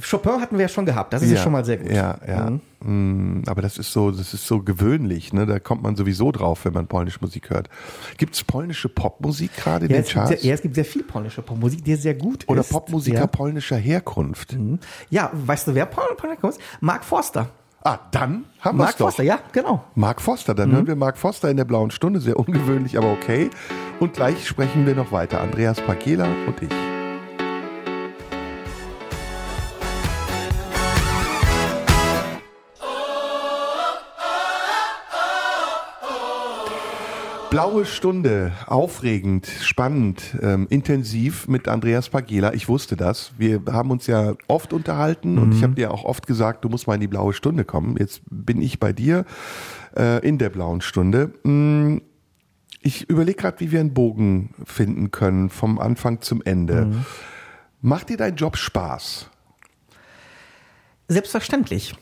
Chopin hatten wir ja schon gehabt, das ist ja, schon mal sehr gut. Ja, ja. Mhm. Mm, Aber das ist so, das ist so gewöhnlich, ne? Da kommt man sowieso drauf, wenn man polnische Musik hört. Gibt es polnische Popmusik gerade in Ja, den es gibt Charts? sehr, ja, es gibt sehr viel polnische Popmusik, die sehr gut Oder ist. Popmusiker ja. polnischer Herkunft? ja, weißt du, wer Pol- polnischer ist? Mark Forster. Ah, dann haben wir Mark doch. Forster, ja, genau. Mark Foster, dann hören wir Mark Foster in der blauen Stunde, sehr ungewöhnlich, aber okay. Und gleich sprechen wir noch weiter. Andreas Pagela und ich. Blaue Stunde, aufregend, spannend, ähm, intensiv mit Andreas Pagela. Ich wusste das. Wir haben uns ja oft unterhalten und ich habe dir auch oft gesagt, du musst mal in die blaue Stunde kommen. Jetzt bin ich bei dir äh, in der blauen Stunde. Mm, Ich überlege gerade, wie wir einen Bogen finden können vom Anfang zum Ende. Macht dir dein Job Spaß? Selbstverständlich.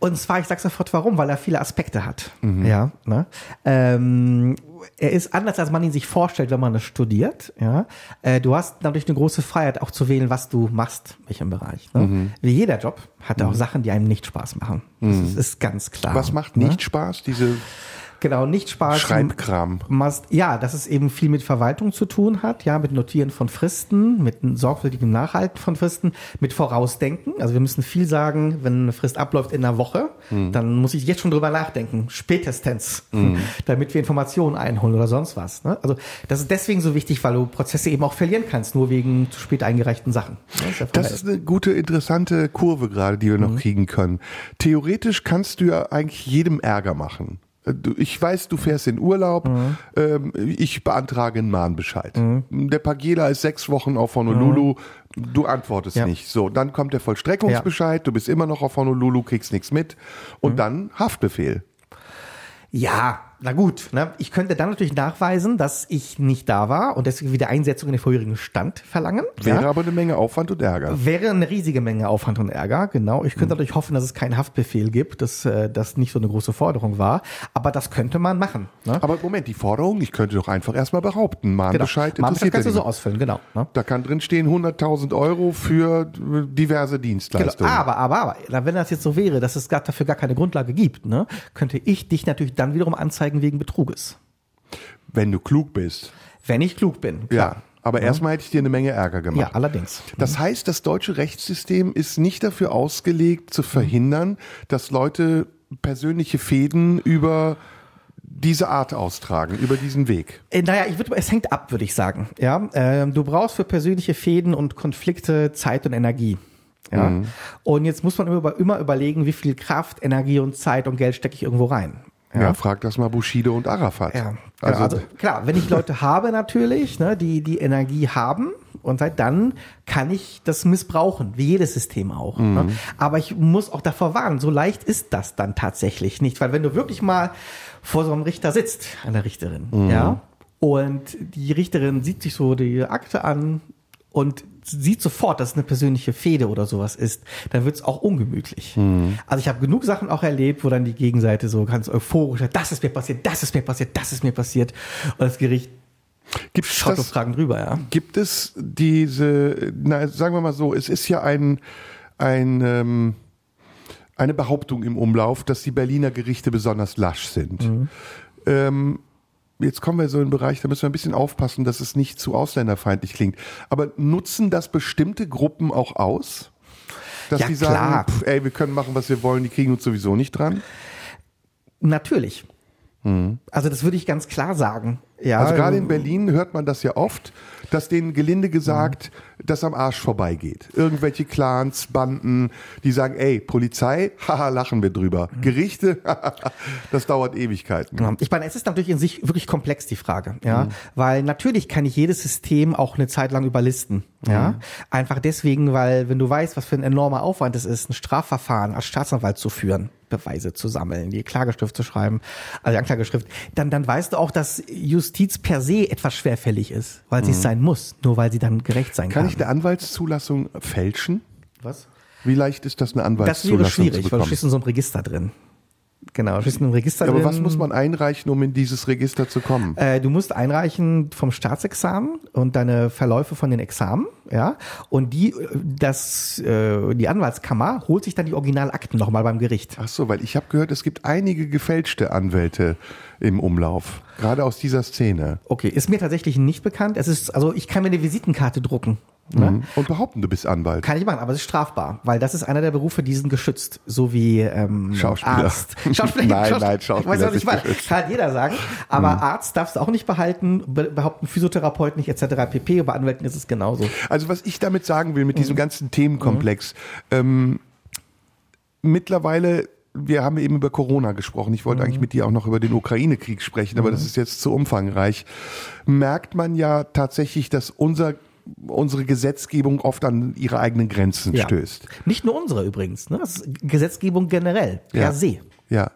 Und zwar, ich sag sofort warum, weil er viele Aspekte hat. Ja, ne? ähm, er ist anders, als man ihn sich vorstellt, wenn man es studiert. Ja, äh, du hast dadurch eine große Freiheit, auch zu wählen, was du machst, welchem Bereich. Ne? Wie jeder Job hat er auch Sachen, die einem nicht Spaß machen. Das ist, ist ganz klar. Was macht ne? nicht Spaß? Diese Genau, nicht Spaß. Schreibkram. Must, ja, dass es eben viel mit Verwaltung zu tun hat, ja, mit Notieren von Fristen, mit einem sorgfältigen Nachhalten von Fristen, mit Vorausdenken. Also wir müssen viel sagen, wenn eine Frist abläuft in einer Woche, dann muss ich jetzt schon drüber nachdenken, spätestens, damit wir Informationen einholen oder sonst was. Ne? Also das ist deswegen so wichtig, weil du Prozesse eben auch verlieren kannst, nur wegen zu spät eingereichten Sachen. Ne? Das ist eine gute, interessante Kurve gerade, die wir noch kriegen können. Theoretisch kannst du ja eigentlich jedem Ärger machen. Ich weiß, du fährst in Urlaub, ähm, ich beantrage einen Mahnbescheid. Der Pagela ist sechs Wochen auf Honolulu, du antwortest Ja. nicht. So, dann kommt der Vollstreckungsbescheid, du bist immer noch auf Honolulu, kriegst nichts mit. Und dann Haftbefehl. Ja, na gut. Ne? Ich könnte dann natürlich nachweisen, dass ich nicht da war und deswegen wieder Einsetzung in den vorherigen Stand verlangen. Wäre ja? aber eine Menge Aufwand und Ärger. Wäre eine riesige Menge Aufwand und Ärger, genau. Ich könnte natürlich hoffen, dass es keinen Haftbefehl gibt, dass äh, das nicht so eine große Forderung war. Aber das könnte man machen. Ne? Aber Moment, die Forderung, ich könnte doch einfach erstmal behaupten, Mahnbescheid genau. interessiert kannst du so ausfüllen, genau. Ne? Da kann drin stehen 100.000 Euro für diverse Genau. Dienstleistungen. Aber, aber, aber, na, wenn das jetzt so wäre, dass es dafür gar keine Grundlage gibt, ne, könnte ich dich natürlich dann wiederum anzeigen wegen Betruges. Wenn du klug bist. Wenn ich klug bin. Ja. Klar. Aber erstmal hätte ich dir eine Menge Ärger gemacht. Ja, allerdings. Das heißt, das deutsche Rechtssystem ist nicht dafür ausgelegt, zu verhindern, dass Leute persönliche Fäden über diese Art austragen, über diesen Weg. Äh, Naja, ich würde, es hängt ab, würde ich sagen. Ja, ähm, du brauchst für persönliche Fäden und Konflikte Zeit und Energie. Ja. Und jetzt muss man immer, immer überlegen, wie viel Kraft, Energie und Zeit und Geld stecke ich irgendwo rein. Ja, frag das mal Bushido und Arafat. Ja, Also, also, also klar, wenn ich Leute habe natürlich, ne, die die Energie haben und seit dann kann ich das missbrauchen, wie jedes System auch. Ne? Aber ich muss auch davor warnen, so leicht ist das dann tatsächlich nicht, weil wenn du wirklich mal vor so einem Richter sitzt, einer Richterin, ja, und die Richterin sieht sich so die Akte an und sieht sofort, dass es eine persönliche Fehde oder sowas ist, dann wird's auch ungemütlich. Also ich habe genug Sachen auch erlebt, wo dann die Gegenseite so ganz euphorisch sagt, das ist mir passiert, das ist mir passiert, das ist mir passiert. Und das Gericht gibt schaut das, Fragen drüber, ja. gibt es diese, na, sagen wir mal so, es ist ja ein, ein, ähm, eine Behauptung im Umlauf, dass die Berliner Gerichte besonders lasch sind. Ähm, jetzt kommen wir so in einen Bereich, da müssen wir ein bisschen aufpassen, dass es nicht zu ausländerfeindlich klingt. Aber nutzen das bestimmte Gruppen auch aus? Dass Ja, die sagen, klar. pff, ey, wir können machen, was wir wollen, die kriegen uns sowieso nicht dran? Natürlich. Also das würde ich ganz klar sagen. Ja, Also gerade in Berlin hört man das ja oft, dass denen gelinde gesagt, das am Arsch vorbeigeht. Irgendwelche Clans, Banden, die sagen, ey, Polizei, haha, lachen wir drüber. Gerichte, das dauert Ewigkeiten. Ich meine, es ist natürlich in sich wirklich komplex, die Frage, ja. Weil natürlich kann ich jedes System auch eine Zeit lang überlisten, ja. Einfach deswegen, weil wenn du weißt, was für ein enormer Aufwand es ist, ein Strafverfahren als Staatsanwalt zu führen, Beweise zu sammeln, die Klageschrift zu schreiben, also die Anklageschrift, dann, dann weißt du auch, dass Justiz per se etwas schwerfällig ist, weil sie es sein muss, nur weil sie dann gerecht sein kann. Kann ich eine Anwaltszulassung fälschen? was? Wie leicht ist das, eine Das Anwaltszulassung wäre zu schwierig, weil du bekommen? stehst in so einem Register drin. Genau, du stehst in einem Register Aber drin. was muss man einreichen, um in dieses Register zu kommen? Äh, du musst einreichen vom Staatsexamen und deine Verläufe von den Examen, ja. Und die, äh, das, äh, die Anwaltskammer holt sich dann die Originalakten nochmal beim Gericht. Ach so, weil ich habe gehört, es gibt einige gefälschte Anwälte im Umlauf, gerade aus dieser Szene. Okay, ist mir tatsächlich nicht bekannt. Es ist, also ich kann mir eine Visitenkarte drucken. Ne? Und behaupten, du bist Anwalt. Kann ich machen, aber es ist strafbar, weil das ist einer der Berufe, die sind geschützt, so wie ähm, Schauspieler. Arzt. Schauspieler, Nein, Schauspieler. nein, Schauspieler Ich weiß sind mal. geschützt. Kann jeder sagen. Aber Arzt darfst du auch nicht behalten, be behaupten Physiotherapeut nicht, etc. pp. Bei Anwälten ist es genauso. Also was ich damit sagen will, mit Mhm. diesem ganzen Themenkomplex, ähm, mittlerweile wir haben eben über Corona gesprochen. Ich wollte eigentlich mit dir auch noch über den Ukraine-Krieg sprechen, aber das ist jetzt zu umfangreich. Merkt man ja tatsächlich, dass unser unsere Gesetzgebung oft an ihre eigenen Grenzen Ja. stößt. Nicht nur unsere übrigens, ne? Das ist Gesetzgebung generell, per Ja. se. Ja.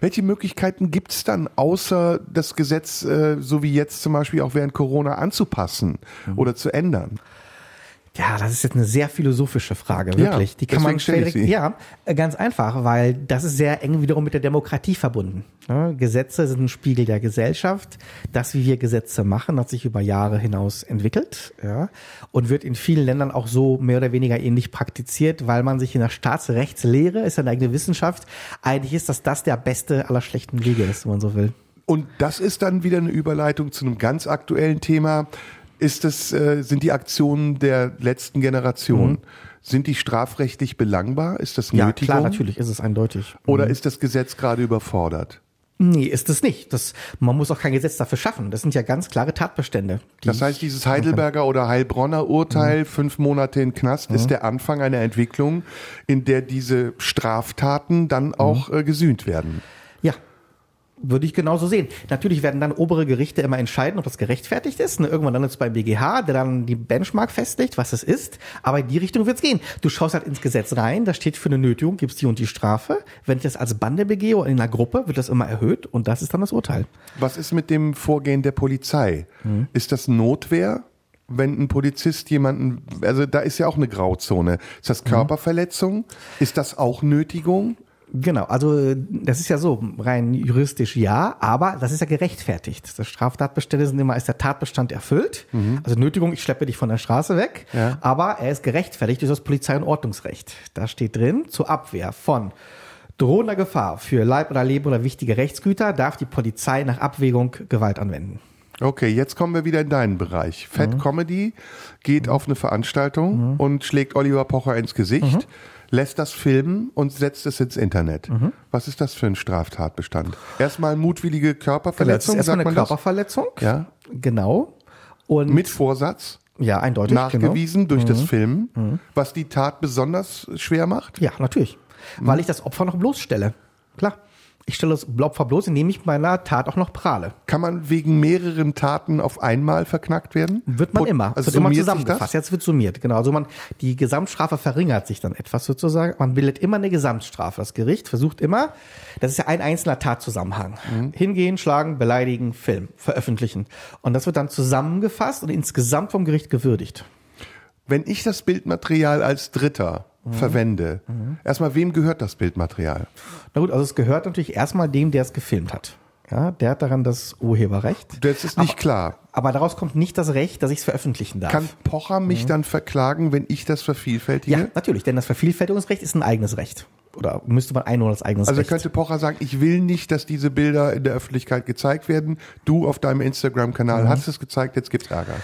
Welche Möglichkeiten gibt's dann, außer das Gesetz, äh, so wie jetzt zum Beispiel auch während Corona, anzupassen Mhm. oder zu ändern? Ja, das ist jetzt eine sehr philosophische Frage, wirklich. Ja, die kann man sie. Ja, äh, ganz einfach, weil das ist sehr eng wiederum mit der Demokratie verbunden. Ja, Gesetze sind ein Spiegel der Gesellschaft. Das, wie wir Gesetze machen, hat sich über Jahre hinaus entwickelt ja, und wird in vielen Ländern auch so mehr oder weniger ähnlich praktiziert, weil man sich in der Staatsrechtslehre, ist eine eigene Wissenschaft, einig ist, dass das der beste aller schlechten Wege ist, wenn man so will. Und das ist dann wieder eine Überleitung zu einem ganz aktuellen Thema. Ist es, äh, sind die Aktionen der letzten Generation, sind die strafrechtlich belangbar? Ist das Mhm. Ja, Nötigung? klar, natürlich ist es eindeutig. Oder ist das Gesetz gerade überfordert? Nee, ist es nicht. Das, man muss auch kein Gesetz dafür schaffen. Das sind ja ganz klare Tatbestände. Das heißt, dieses Heidelberger oder Heilbronner Urteil, fünf Monate in Knast, ist der Anfang einer Entwicklung, in der diese Straftaten dann auch äh, gesühnt werden. Würde ich genauso sehen. Natürlich werden dann obere Gerichte immer entscheiden, ob das gerechtfertigt ist. Ne, Irgendwann landet es beim BGH, der dann die Benchmark festlegt, was es ist. Aber in die Richtung wird es gehen. Du schaust halt ins Gesetz rein, da steht für eine Nötigung, gibt's die und die Strafe. Wenn ich das als Bande begehe oder in einer Gruppe, wird das immer erhöht und das ist dann das Urteil. Was ist mit dem Vorgehen der Polizei? Ist das Notwehr? Wenn ein Polizist jemanden, also da ist ja auch eine Grauzone. Ist das Körperverletzung? Ist das auch Nötigung? Genau, also das ist ja so, rein juristisch ja, aber das ist ja gerechtfertigt. Das Straftatbestände sind immer, ist der Tatbestand erfüllt. Also Nötigung, ich schleppe dich von der Straße weg, Ja. aber er ist gerechtfertigt durch das Polizei- und Ordnungsrecht. Da steht drin, zur Abwehr von drohender Gefahr für Leib oder Leben oder wichtige Rechtsgüter darf die Polizei nach Abwägung Gewalt anwenden. Okay, jetzt kommen wir wieder in deinen Bereich. Fat Comedy geht auf eine Veranstaltung und schlägt Oliver Pocher ins Gesicht, lässt das filmen und setzt es ins Internet. Was ist das für ein Straftatbestand? Erstmal mutwillige Körperverletzung, das ist erstmal sagt eine man das? Körperverletzung. Ja. Genau. Und Mit Vorsatz, ja, eindeutig. nachgewiesen durch Mhm. das Filmen, was die Tat besonders schwer macht. Genau. Ja, natürlich. Weil ich das Opfer noch bloßstelle. Klar. Ich stelle das Opfer bloß, indem ich meiner Tat auch noch prahle. Kann man wegen mehreren Taten auf einmal verknackt werden? Wird man Pot- immer. Also wird immer zusammengefasst. das? Jetzt wird summiert. Genau. Also man, die Gesamtstrafe verringert sich dann etwas sozusagen. Man bildet immer eine Gesamtstrafe. Das Gericht versucht immer, das ist ja ein einzelner Tatzusammenhang. Mhm. Hingehen, schlagen, beleidigen, Film, veröffentlichen. Und das wird dann zusammengefasst und insgesamt vom Gericht gewürdigt. Wenn ich das Bildmaterial als Dritter Mhm. verwende, erstmal wem gehört das Bildmaterial? Na gut, also es gehört natürlich erstmal dem, der es gefilmt hat. Ja, der hat daran das Urheberrecht. Das ist nicht klar. Aber daraus kommt nicht das Recht, dass ich es veröffentlichen darf. Kann Pocher mich dann verklagen, wenn ich das vervielfältige? Mhm. ja, natürlich, denn das Vervielfältigungsrecht ist ein eigenes Recht. Oder müsste man einholen als eigenes Also Recht. könnte Pocher sagen, ich will nicht, dass diese Bilder in der Öffentlichkeit gezeigt werden. Du auf deinem Mhm. Instagram-Kanal hast es gezeigt, jetzt gibt's Ärger.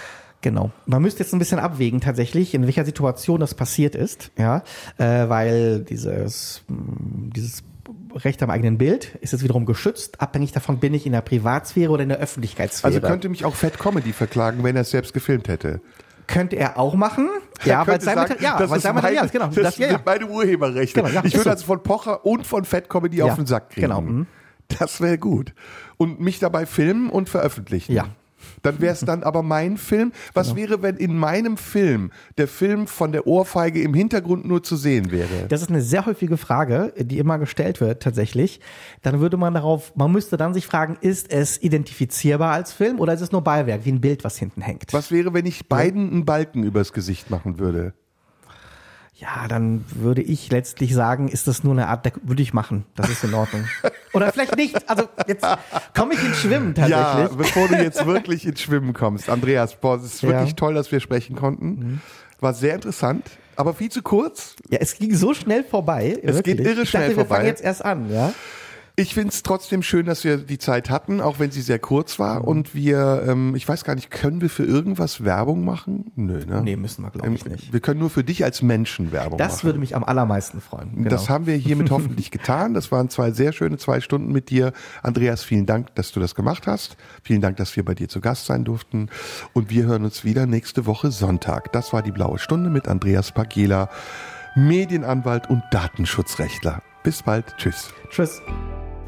Genau. Man müsste jetzt ein bisschen abwägen tatsächlich, in welcher Situation das passiert ist, ja, äh, weil dieses, mh, dieses Recht am eigenen Bild ist jetzt wiederum geschützt. Abhängig davon bin ich in der Privatsphäre oder in der Öffentlichkeitssphäre. Also könnte mich auch Fat Comedy verklagen, wenn er es selbst gefilmt hätte. könnte er auch machen. Ja, weil sein sagen, ja, das weil ist sein Material, genau. Das, Das, ja, ja. meine Urheberrechte. Genau, ja, ich ist würde so. also von Pocher und von Fat Comedy Ja, auf den Sack kriegen. genau, mhm. Das wäre gut. Und mich dabei filmen und veröffentlichen. Ja. Dann wäre es dann aber mein Film. Was wäre, wenn in meinem Film der Film von der Ohrfeige im Hintergrund nur zu sehen wäre? Das ist eine sehr häufige Frage, die immer gestellt wird tatsächlich. Dann würde man darauf, man müsste dann sich fragen, ist es identifizierbar als Film oder ist es nur Beiwerk, wie ein Bild, was hinten hängt? Was wäre, wenn ich beiden einen Balken übers Gesicht machen würde? Ja, dann würde ich letztlich sagen, ist das nur eine Art, der würde ich machen. Das ist in Ordnung. Oder vielleicht nicht. Also jetzt komme ich ins Schwimmen Ja, tatsächlich. bevor du jetzt wirklich ins Schwimmen kommst. Andreas, boah, es ist Ja. Mhm. wirklich toll, dass wir sprechen konnten. War sehr interessant, aber viel zu kurz. Ja, es ging so schnell vorbei. Es wirklich. geht irre ich schnell dachte, wir vorbei. fangen jetzt erst an, ja. Ich finde es trotzdem schön, dass wir die Zeit hatten, auch wenn sie sehr kurz war. Und wir, ähm, ich weiß gar nicht, können wir für irgendwas Werbung machen? Nö, ne? Nee, müssen wir, glaube ich, Ähm, nicht. Wir können nur für dich als Menschen Werbung Das machen. würde mich am allermeisten freuen. Genau. Das haben wir hiermit hoffentlich getan. Das waren zwei sehr schöne zwei Stunden mit dir. Andreas, vielen Dank, dass du das gemacht hast. Vielen Dank, dass wir bei dir zu Gast sein durften. Und wir hören uns wieder nächste Woche Sonntag. Das war die blaue Stunde mit Andreas Pagela, Medienanwalt und Datenschutzrechtler. Bis bald. Tschüss. Tschüss.